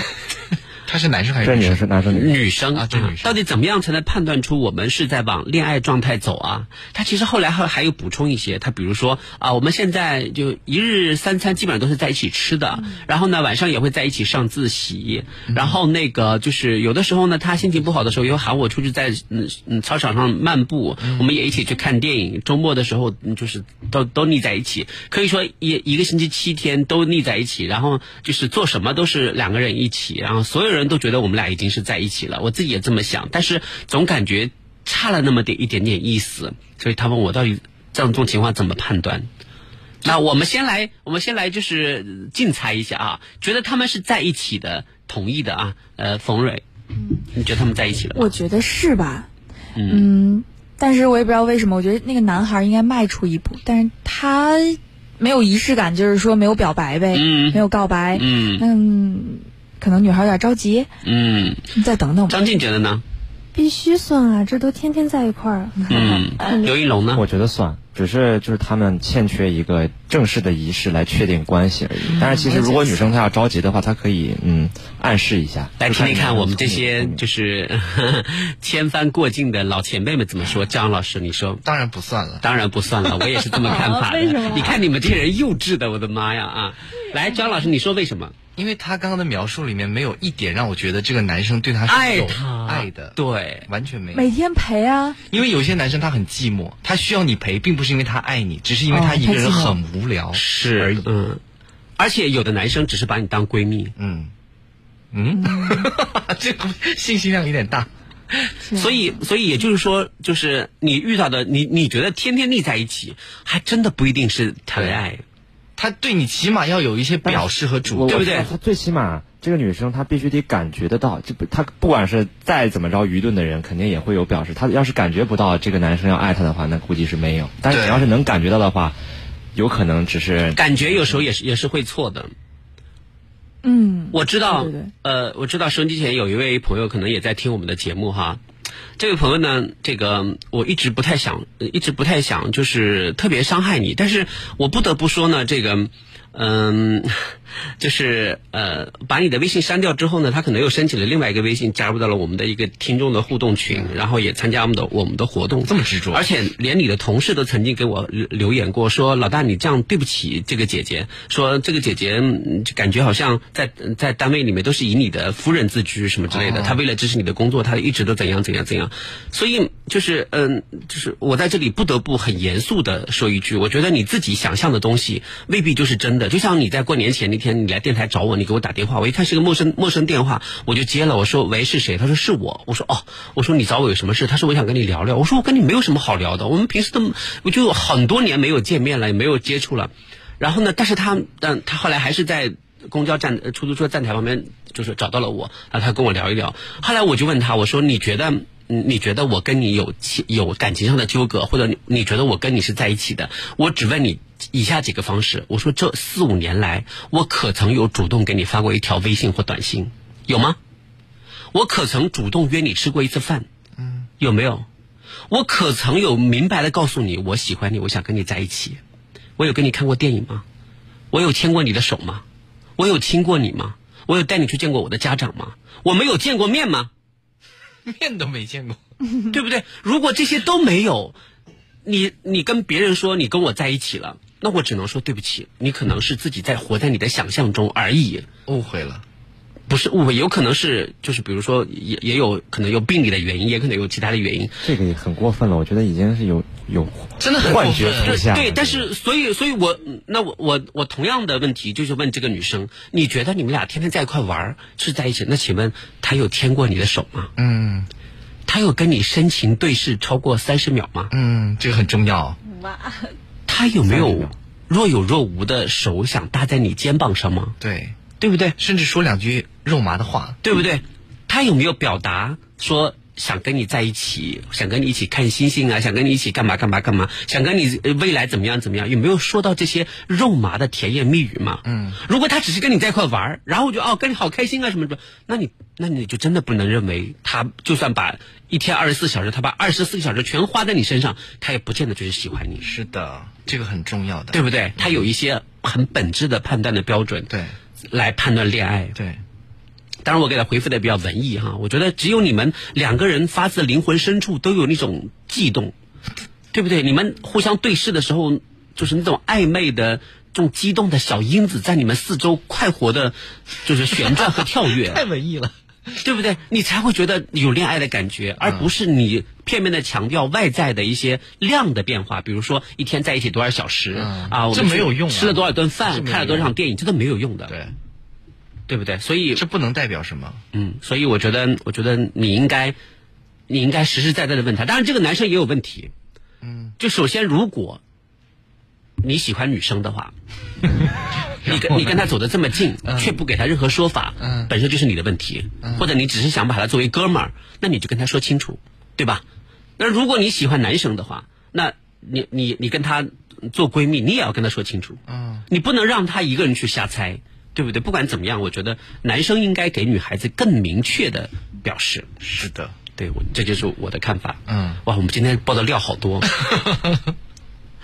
他是男生还是女生？男生女生啊，这女生到底怎么样才能判断出我们是在往恋爱状态走啊？他其实后来还还有补充一些，他比如说啊，我们现在就一日三餐基本上都是在一起吃的，然后呢晚上也会在一起上自习，然后那个就是有的时候呢，他心情不好的时候，又喊我出去在嗯嗯操场上漫步，我们也一起去看电影。周末的时候就是都都腻在一起，可以说一一个星期七天都腻在一起，然后就是做什么都是两个人一起，然后所有人。都觉得我们俩已经是在一起了，我自己也这么想，但是总感觉差了那么点一点点意思，所以他问我到底这种情况怎么判断？那我们先来，我们先来就是竞猜一下啊，觉得他们是在一起的，同意的啊，呃，冯蕊，嗯，你觉得他们在一起了？我觉得是吧？嗯，但是我也不知道为什么，我觉得那个男孩应该迈出一步，但是他没有仪式感，就是说没有表白呗，嗯，没有告白，嗯嗯。可能女孩有点着急，嗯，你再等等吧。张静觉得呢？必须算啊，这都天天在一块儿。嗯，刘一龙呢？我觉得算，只是就是他们欠缺一个正式的仪式来确定关系而已。但是其实如果女生她要着急的话，她可以嗯暗示一下。来听听看我们这些就是 千帆过境的老前辈们怎么说。张老师，你说？当然不算了，当然不算了，我也是这么看法的。为什么？你看你们这些人幼稚的，我的妈呀啊！来，张老师，你说为什么？因为他刚刚的描述里面没有一点让我觉得这个男生对他是爱他爱的，对，完全没有。每天陪啊，因为有些男生他很寂寞，他需要你陪，并不是因为他爱你，只是因为他一个人很无聊是而已。嗯，而且有的男生只是把你当闺蜜。嗯嗯，这个信息量有点大。所以，所以也就是说，就是你遇到的，你你觉得天天腻在一起，还真的不一定是谈恋爱。他对你起码要有一些表示和主动，对不对？他最起码这个女生她必须得感觉得到，就不她不管是再怎么着愚钝的人，肯定也会有表示。她要是感觉不到这个男生要爱她的话，那估计是没有。但是你要是能感觉到的话，有可能只是感觉，有时候也是也是会错的。嗯，我知道，呃，我知道收音机前有一位朋友可能也在听我们的节目哈。这位朋友呢，这个我一直不太想，一直不太想，就是特别伤害你。但是我不得不说呢，这个。嗯，就是呃，把你的微信删掉之后呢，他可能又申请了另外一个微信，加入到了我们的一个听众的互动群，然后也参加我们的我们的活动。这么执着，而且连你的同事都曾经给我留言过，说老大你这样对不起这个姐姐，说这个姐姐感觉好像在在单位里面都是以你的夫人自居什么之类的。她为了支持你的工作，她一直都怎样怎样怎样。所以就是嗯，就是我在这里不得不很严肃的说一句，我觉得你自己想象的东西未必就是真就像你在过年前那天，你来电台找我，你给我打电话，我一看是个陌生陌生电话，我就接了。我说喂，是谁？他说是我。我说哦，我说你找我有什么事？他说我想跟你聊聊。我说我跟你没有什么好聊的，我们平时都我就很多年没有见面了，也没有接触了。然后呢，但是他但他后来还是在公交站、出租车站台旁边，就是找到了我，然后他跟我聊一聊。后来我就问他，我说你觉得？你觉得我跟你有有感情上的纠葛，或者你觉得我跟你是在一起的？我只问你以下几个方式。我说这四五年来，我可曾有主动给你发过一条微信或短信？有吗？我可曾主动约你吃过一次饭？嗯，有没有？我可曾有明白的告诉你我喜欢你，我想跟你在一起？我有跟你看过电影吗？我有牵过你的手吗？我有亲过你吗？我有带你去见过我的家长吗？我们有见过面吗？面都没见过，对不对？如果这些都没有，你你跟别人说你跟我在一起了，那我只能说对不起，你可能是自己在活在你的想象中而已。误会了，不是误会，有可能是就是比如说也也有可能有病理的原因，也可能有其他的原因。这个也很过分了，我觉得已经是有有真的很幻觉出现。对，但是所以所以我那我我我同样的问题就是问这个女生，你觉得你们俩天天在一块玩是在一起？那请问他有牵过你的手吗？嗯，他有跟你深情对视超过三十秒吗？嗯，这个很重要。哇，他有没有若有若无的手想搭在你肩膀上吗？对，对不对？甚至说两句肉麻的话，对不对？他有没有表达说？想跟你在一起，想跟你一起看星星啊，想跟你一起干嘛干嘛干嘛，想跟你未来怎么样怎么样？有没有说到这些肉麻的甜言蜜语嘛？嗯，如果他只是跟你在一块玩然后我就哦跟你好开心啊什么什么，那你那你就真的不能认为他就算把一天二十四小时，他把二十四个小时全花在你身上，他也不见得就是喜欢你。是的，这个很重要的，对不对？他有一些很本质的判断的标准，对，来判断恋爱，对。当然，我给他回复的比较文艺哈。我觉得只有你们两个人发自灵魂深处都有那种悸动，对不对？你们互相对视的时候，就是那种暧昧的、这种激动的小因子在你们四周快活的，就是旋转和跳跃。太文艺了，对不对？你才会觉得有恋爱的感觉，而不是你片面的强调外在的一些量的变化，比如说一天在一起多少小时啊，这没有用。吃了多少顿饭，看了多少场电影，这都没有用的。对。对不对？所以这不能代表什么。嗯，所以我觉得，我觉得你应该，你应该实实在在的问他。当然，这个男生也有问题。嗯，就首先，如果你喜欢女生的话，你跟你跟他走的这么近，却不给他任何说法，嗯，本身就是你的问题。或者你只是想把他作为哥们儿，那你就跟他说清楚，对吧？那如果你喜欢男生的话，那你你你跟他做闺蜜，你也要跟他说清楚。嗯，你不能让他一个人去瞎猜。对不对？不管怎么样，我觉得男生应该给女孩子更明确的表示。是的，对，我这就是我的看法。嗯，哇，我们今天报的料好多。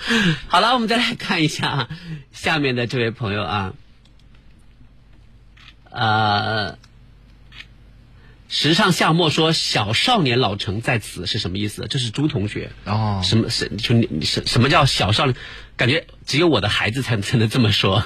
好了，我们再来看一下下面的这位朋友啊，呃，时尚夏末说“小少年老成在此”是什么意思？这是朱同学哦。什么是就你什什么叫小少年？感觉只有我的孩子才才能这么说。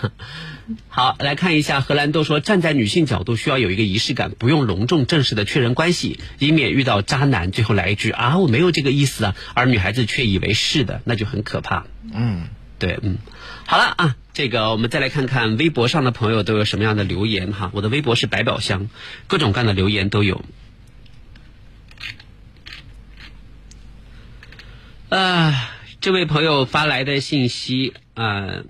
好，来看一下荷兰豆说，站在女性角度，需要有一个仪式感，不用隆重正式的确认关系，以免遇到渣男，最后来一句啊，我没有这个意思啊，而女孩子却以为是的，那就很可怕。嗯，对，嗯，好了啊，这个我们再来看看微博上的朋友都有什么样的留言哈。我的微博是百宝箱，各种各样的留言都有。啊，这位朋友发来的信息啊，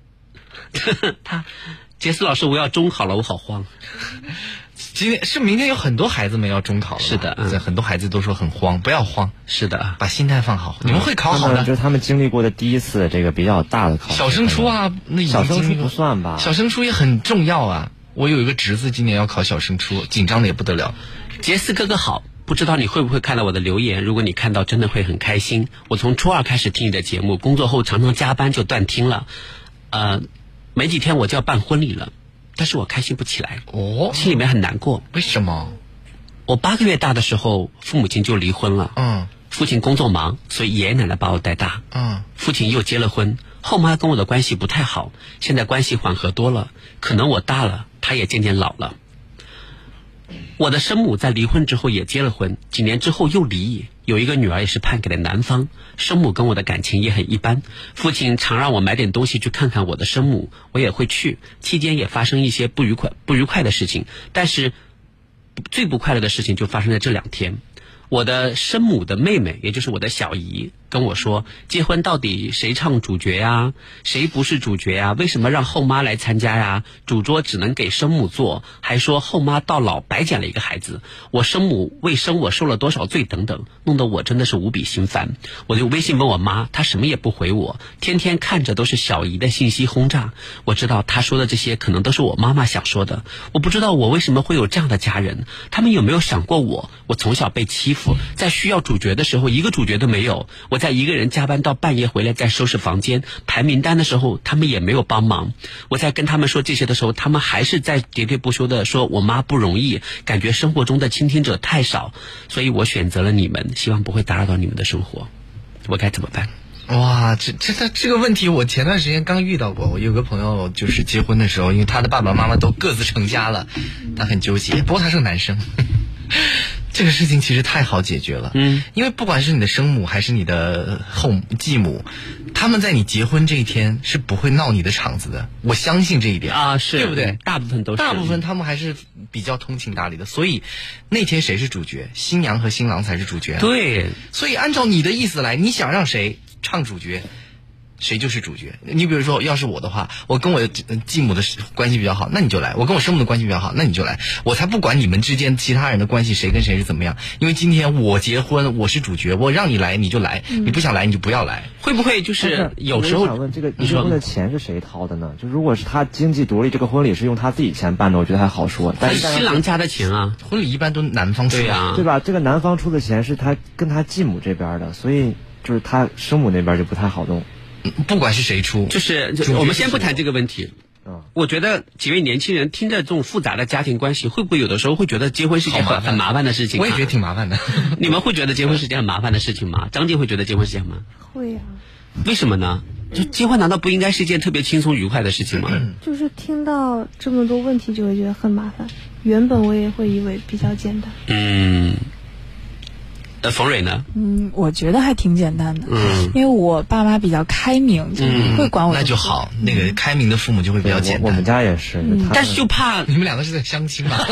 他。杰斯老师，我要中考了，我好慌。今天是明天有很多孩子们要中考了，是的，很多孩子都说很慌，不要慌，是的，把心态放好，你们会考好的。就是他们经历过的第一次这个比较大的考试。小升初啊，那小升初不算吧？小升初也很重要啊。我有一个侄子今年要考小升初，紧张的也不得了。杰斯哥哥好，不知道你会不会看到我的留言？如果你看到，真的会很开心。我从初二开始听你的节目，工作后常常加班就断听了，呃。没几天我就要办婚礼了，但是我开心不起来，哦，心里面很难过。为什么？我八个月大的时候，父母亲就离婚了。嗯，父亲工作忙，所以爷爷奶奶把我带大。嗯，父亲又结了婚，后妈跟我的关系不太好，现在关系缓和多了。可能我大了，他也渐渐老了。我的生母在离婚之后也结了婚，几年之后又离异。有一个女儿也是判给了男方，生母跟我的感情也很一般。父亲常让我买点东西去看看我的生母，我也会去。期间也发生一些不愉快、不愉快的事情，但是最不快乐的事情就发生在这两天。我的生母的妹妹，也就是我的小姨，跟我说，结婚到底谁唱主角呀？谁不是主角呀？为什么让后妈来参加呀？主桌只能给生母坐，还说后妈到老白捡了一个孩子。我生母为生我受了多少罪等等，弄得我真的是无比心烦。我就微信问我妈，她什么也不回我，天天看着都是小姨的信息轰炸。我知道她说的这些可能都是我妈妈想说的。我不知道我为什么会有这样的家人，他们有没有想过我？我从小被欺负。在需要主角的时候，一个主角都没有。我在一个人加班到半夜回来，再收拾房间、排名单的时候，他们也没有帮忙。我在跟他们说这些的时候，他们还是在喋喋不休的说我妈不容易，感觉生活中的倾听者太少。所以我选择了你们，希望不会打扰到你们的生活。我该怎么办？哇，这这这这个问题，我前段时间刚遇到过。我有个朋友，就是结婚的时候，因为他的爸爸妈妈都各自成家了，他很纠结。不过他是个男生。这个事情其实太好解决了，嗯，因为不管是你的生母还是你的后继母，他们在你结婚这一天是不会闹你的场子的，我相信这一点啊，是对不对？大部分都是，大部分他们还是比较通情达理的，所以那天谁是主角？新娘和新郎才是主角。对，所以按照你的意思来，你想让谁唱主角？谁就是主角？你比如说，要是我的话，我跟我继母的关系比较好，那你就来；我跟我生母的关系比较好，那你就来。我才不管你们之间其他人的关系谁跟谁是怎么样，因为今天我结婚，我是主角，我让你来你就来，你不想来你就不要来。会不会就是有时候想问这个结婚的钱是谁掏的呢？就如果是他经济独立，这个婚礼是用他自己钱办的，我觉得还好说。但是新郎家的钱啊，婚礼一般都男方出啊，对吧？这个男方出的钱是他跟他继母这边的，所以就是他生母那边就不太好弄。不管是谁出，就是我们先不谈这个问题。嗯，我觉得几位年轻人听着这种复杂的家庭关系，会不会有的时候会觉得结婚是件很很麻烦的事情？我也觉得挺麻烦的。你们会觉得结婚是件很麻烦的事情吗？张静会觉得结婚是件吗？会呀。为什么呢？就结婚难道不应该是一件特别轻松愉快的事情吗？就是听到这么多问题就会觉得很麻烦。原本我也会以为比较简单。嗯。呃，冯蕊呢？嗯，我觉得还挺简单的。嗯，因为我爸妈比较开明，就会管我。那就好，那个开明的父母就会比较简单。我们家也是，但是就怕你们两个是在相亲嘛。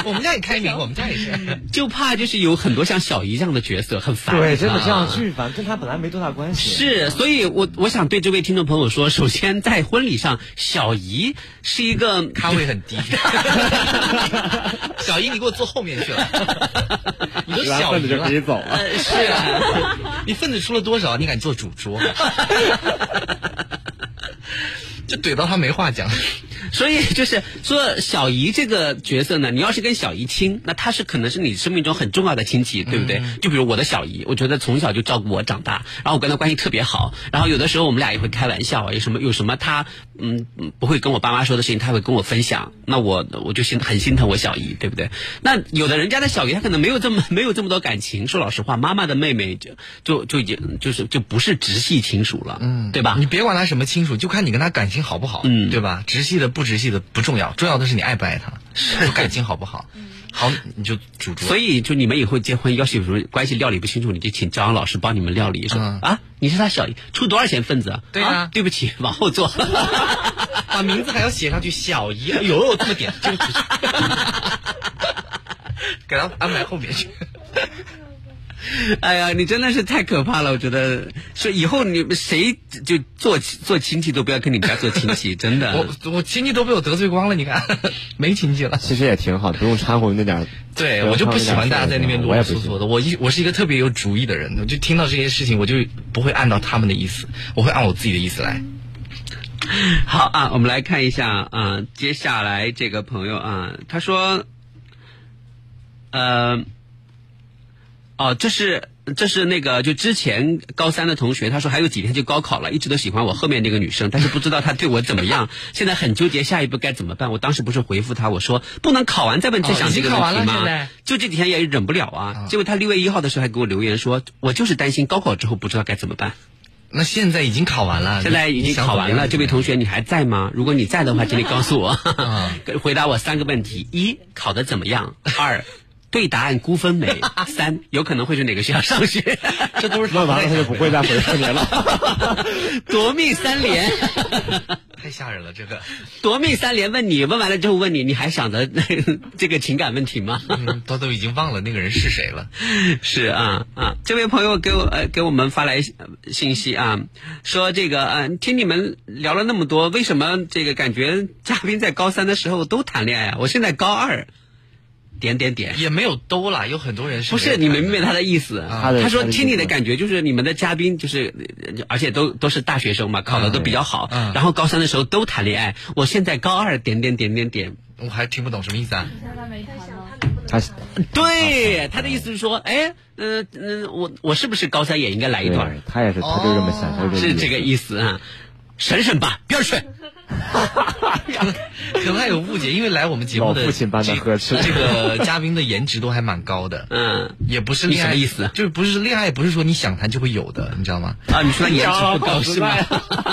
我们家也开明，我们家也是，就怕就是有很多像小姨这样的角色很烦。对，真的这样巨烦，跟他本来没多大关系。是，所以我我想对这位听众朋友说，首先在婚礼上，小姨是一个咖位很低。小姨，你给我坐后面去了。你都小子就可以走了。是啊，你份子出了多少？你敢做主桌？就怼到他没话讲。所以就是说，小姨这个角色呢，你要是跟小姨亲，那她是可能是你生命中很重要的亲戚，对不对？就比如我的小姨，我觉得从小就照顾我长大，然后我跟她关系特别好，然后有的时候我们俩也会开玩笑，有什么有什么她嗯不会跟我爸妈说的事情，她会跟我分享，那我我就心很心疼我小姨，对不对？那有的人家的小姨，她可能没有这么没有这么多感情，说老实话，妈妈的妹妹就就就已经就是就不是直系亲属了，嗯，对吧？你别管她什么亲属，就看你跟他感情好不好，嗯，对吧？直系的不。直系的不重要，重要的是你爱不爱他，是感情好不好？好，你就主桌。所以，就你们以后结婚，要是有什么关系料理不清楚，你就请张老师帮你们料理。说啊，你是他小姨，出多少钱份子啊？对啊，对不起，往后坐。把名字还要写上去，小姨。哎呦，这么点，就给他安排后面去。哎呀，你真的是太可怕了！我觉得，所以以后你们谁就做做亲戚都不要跟你们家做亲戚，真的。我我亲戚都被我得罪光了，你看，没亲戚了。其实也挺好，不用掺和那点。对我就不喜欢大家在那边啰啰嗦嗦的。我一我是一个特别有主意的人，我就听到这些事情，我就不会按照他们的意思，我会按我自己的意思来。好啊，我们来看一下啊，接下来这个朋友啊，他说，呃。哦，这是这是那个就之前高三的同学，他说还有几天就高考了，一直都喜欢我后面那个女生，但是不知道她对我怎么样，现在很纠结下一步该怎么办。我当时不是回复他，我说不能考完再问再想这个问题吗？就这几天也忍不了啊。结果他六月一号的时候还给我留言说，我就是担心高考之后不知道该怎么办。那现在已经考完了，现在已经考完了，这位同学你还在吗？如果你在的话，请你告诉我 回答我三个问题：一考的怎么样？二。对答案估分没？三有可能会去哪个学校上学？这都是问完了他就不会再回复你了。夺命三连，太吓人了！这个夺命三连问你，问完了之后问你，你还想着这个情感问题吗？他都已经忘了那个人是谁了。是啊啊！这位朋友给我呃给我们发来信息啊，说这个呃听你们聊了那么多，为什么这个感觉嘉宾在高三的时候都谈恋爱啊？我现在高二。点点点也没有兜了，有很多人是不是你明白他的意思？他说听你的感觉就是你们的嘉宾就是，而且都都是大学生嘛，考的都比较好，然后高三的时候都谈恋爱。我现在高二，点点点点点，我还听不懂什么意思啊？他对他的意思是说，哎，嗯嗯，我我是不是高三也应该来一段？他也是，他就这么想，是这个意思啊。省省吧，边去。可能还有误解，因为来我们节目的父亲般的呵斥，这个嘉宾的颜值都还蛮高的。嗯，也不是恋爱意思，就是不是恋爱，不是说你想谈就会有的，你知道吗？啊，你说他颜值不高是吗？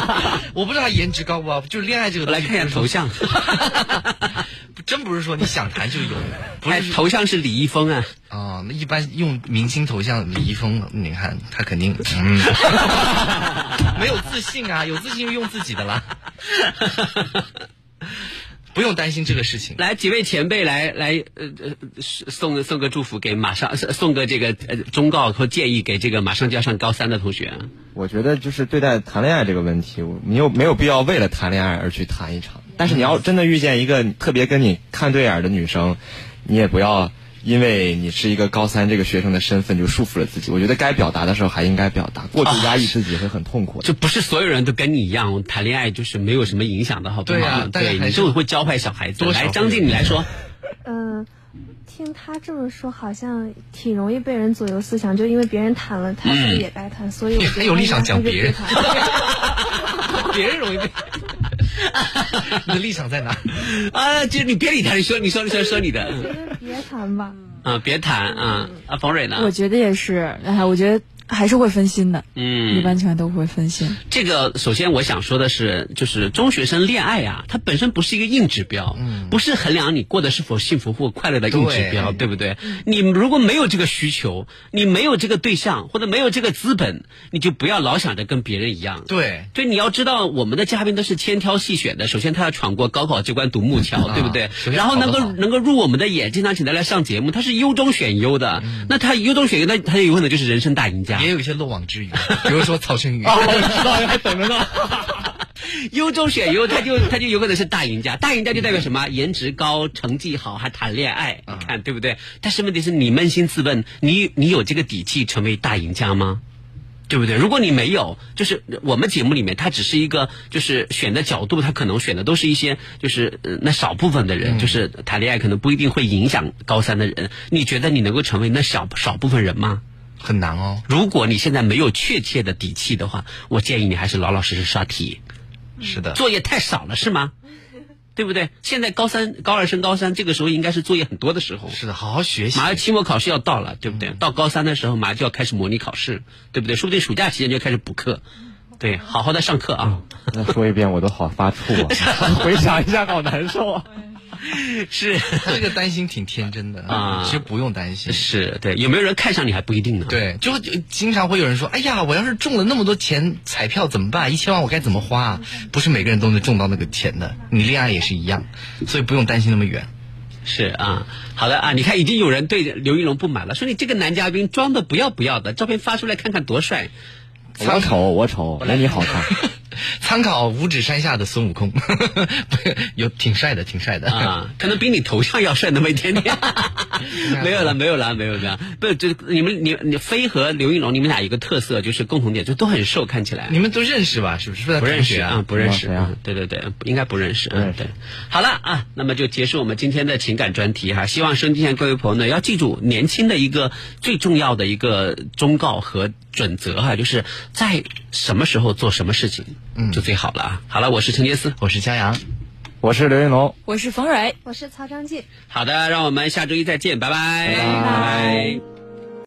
我不知道他颜值高不高，就是恋爱这个。来看一下头像。真不是说你想谈就有，不是头像是李易峰啊。哦，那一般用明星头像李易峰，你看他肯定 嗯，没有自信啊，有自信就用自己的啦。不用担心这个事情。来，几位前辈来来呃呃送送个祝福给马上送个这个呃忠告和建议给这个马上就要上高三的同学。我觉得就是对待谈恋爱这个问题，你有没有必要为了谈恋爱而去谈一场？但是你要真的遇见一个特别跟你看对眼的女生，你也不要。因为你是一个高三这个学生的身份，就束缚了自己。我觉得该表达的时候还应该表达，过度压抑自己会很痛苦。就不是所有人都跟你一样谈恋爱，就是没有什么影响的，好不好？对呀，对你就会教坏小孩子。来，张静，你来说。嗯，听他这么说，好像挺容易被人左右思想。就因为别人谈了，他是不是也该谈？所以我 有立场讲别人，别人容易被。你的立场在哪？啊，就你别理他，你说，你说，你说，说你的。别谈吧。啊，别谈啊！啊，冯蕊呢？我觉得也是，哎，我觉得。还是会分心的，嗯，一般情况都会分心。这个首先我想说的是，就是中学生恋爱啊，它本身不是一个硬指标，嗯，不是衡量你过得是否幸福或快乐的硬指标，对不对？你如果没有这个需求，你没有这个对象或者没有这个资本，你就不要老想着跟别人一样。对，对，你要知道我们的嘉宾都是千挑细选的，首先他要闯过高考这关独木桥，对不对？然后能够能够入我们的眼，经常请他来上节目，他是优中选优的。那他优中选优，那他有可能就是人生大赢家。也有一些漏网之鱼，比如说曹春雨，哦，我知道，还等着呢。优中选优，他就 他就有可能是大赢家。大赢家就代表什么？颜值高，成绩好，还谈恋爱，你看对不对？但是问题是你扪心自问，你你有这个底气成为大赢家吗？对不对？如果你没有，就是我们节目里面，他只是一个，就是选的角度，他可能选的都是一些，就是那少部分的人，就是谈恋爱可能不一定会影响高三的人。你觉得你能够成为那少少部分人吗？很难哦。如果你现在没有确切的底气的话，我建议你还是老老实实刷题。是的，作业太少了是吗？对不对？现在高三、高二升高三，这个时候应该是作业很多的时候。是的，好好学习。马上期末考试要到了，对不对？到高三的时候，马上就要开始模拟考试，对不对？说不定暑假期间就开始补课。对，好好的上课啊。再说一遍，我都好发怵啊！回想一下，好难受啊。是这个担心挺天真的啊，其实不用担心。是对，有没有人看上你还不一定呢。对，就经常会有人说：“哎呀，我要是中了那么多钱彩票怎么办？一千万我该怎么花？”不是每个人都能中到那个钱的。你恋爱也是一样，所以不用担心那么远。是啊，好的啊，你看已经有人对刘一龙不满了，说你这个男嘉宾装的不要不要的，照片发出来看看多帅。我丑，我丑，没你好看。参考五指山下的孙悟空，有挺帅的，挺帅的啊，可能比你头像要帅那么一点点。没有了，没有了，没有了。不，这你们，你你飞和刘玉龙，你们俩一个特色就是共同点，就都很瘦，看起来。你们都认识吧？是不是？不认识啊，不认识啊。对对对，应该不认识。嗯，对。好了啊，那么就结束我们今天的情感专题哈。希望收听前各位朋友呢，要记住年轻的一个最重要的一个忠告和准则哈，就是在什么时候做什么事情。嗯，就最好了啊！好了，我是陈杰斯，我是江阳，我是刘云龙，我是冯蕊，我是曹张静。好的，让我们下周一再见，拜拜，拜拜。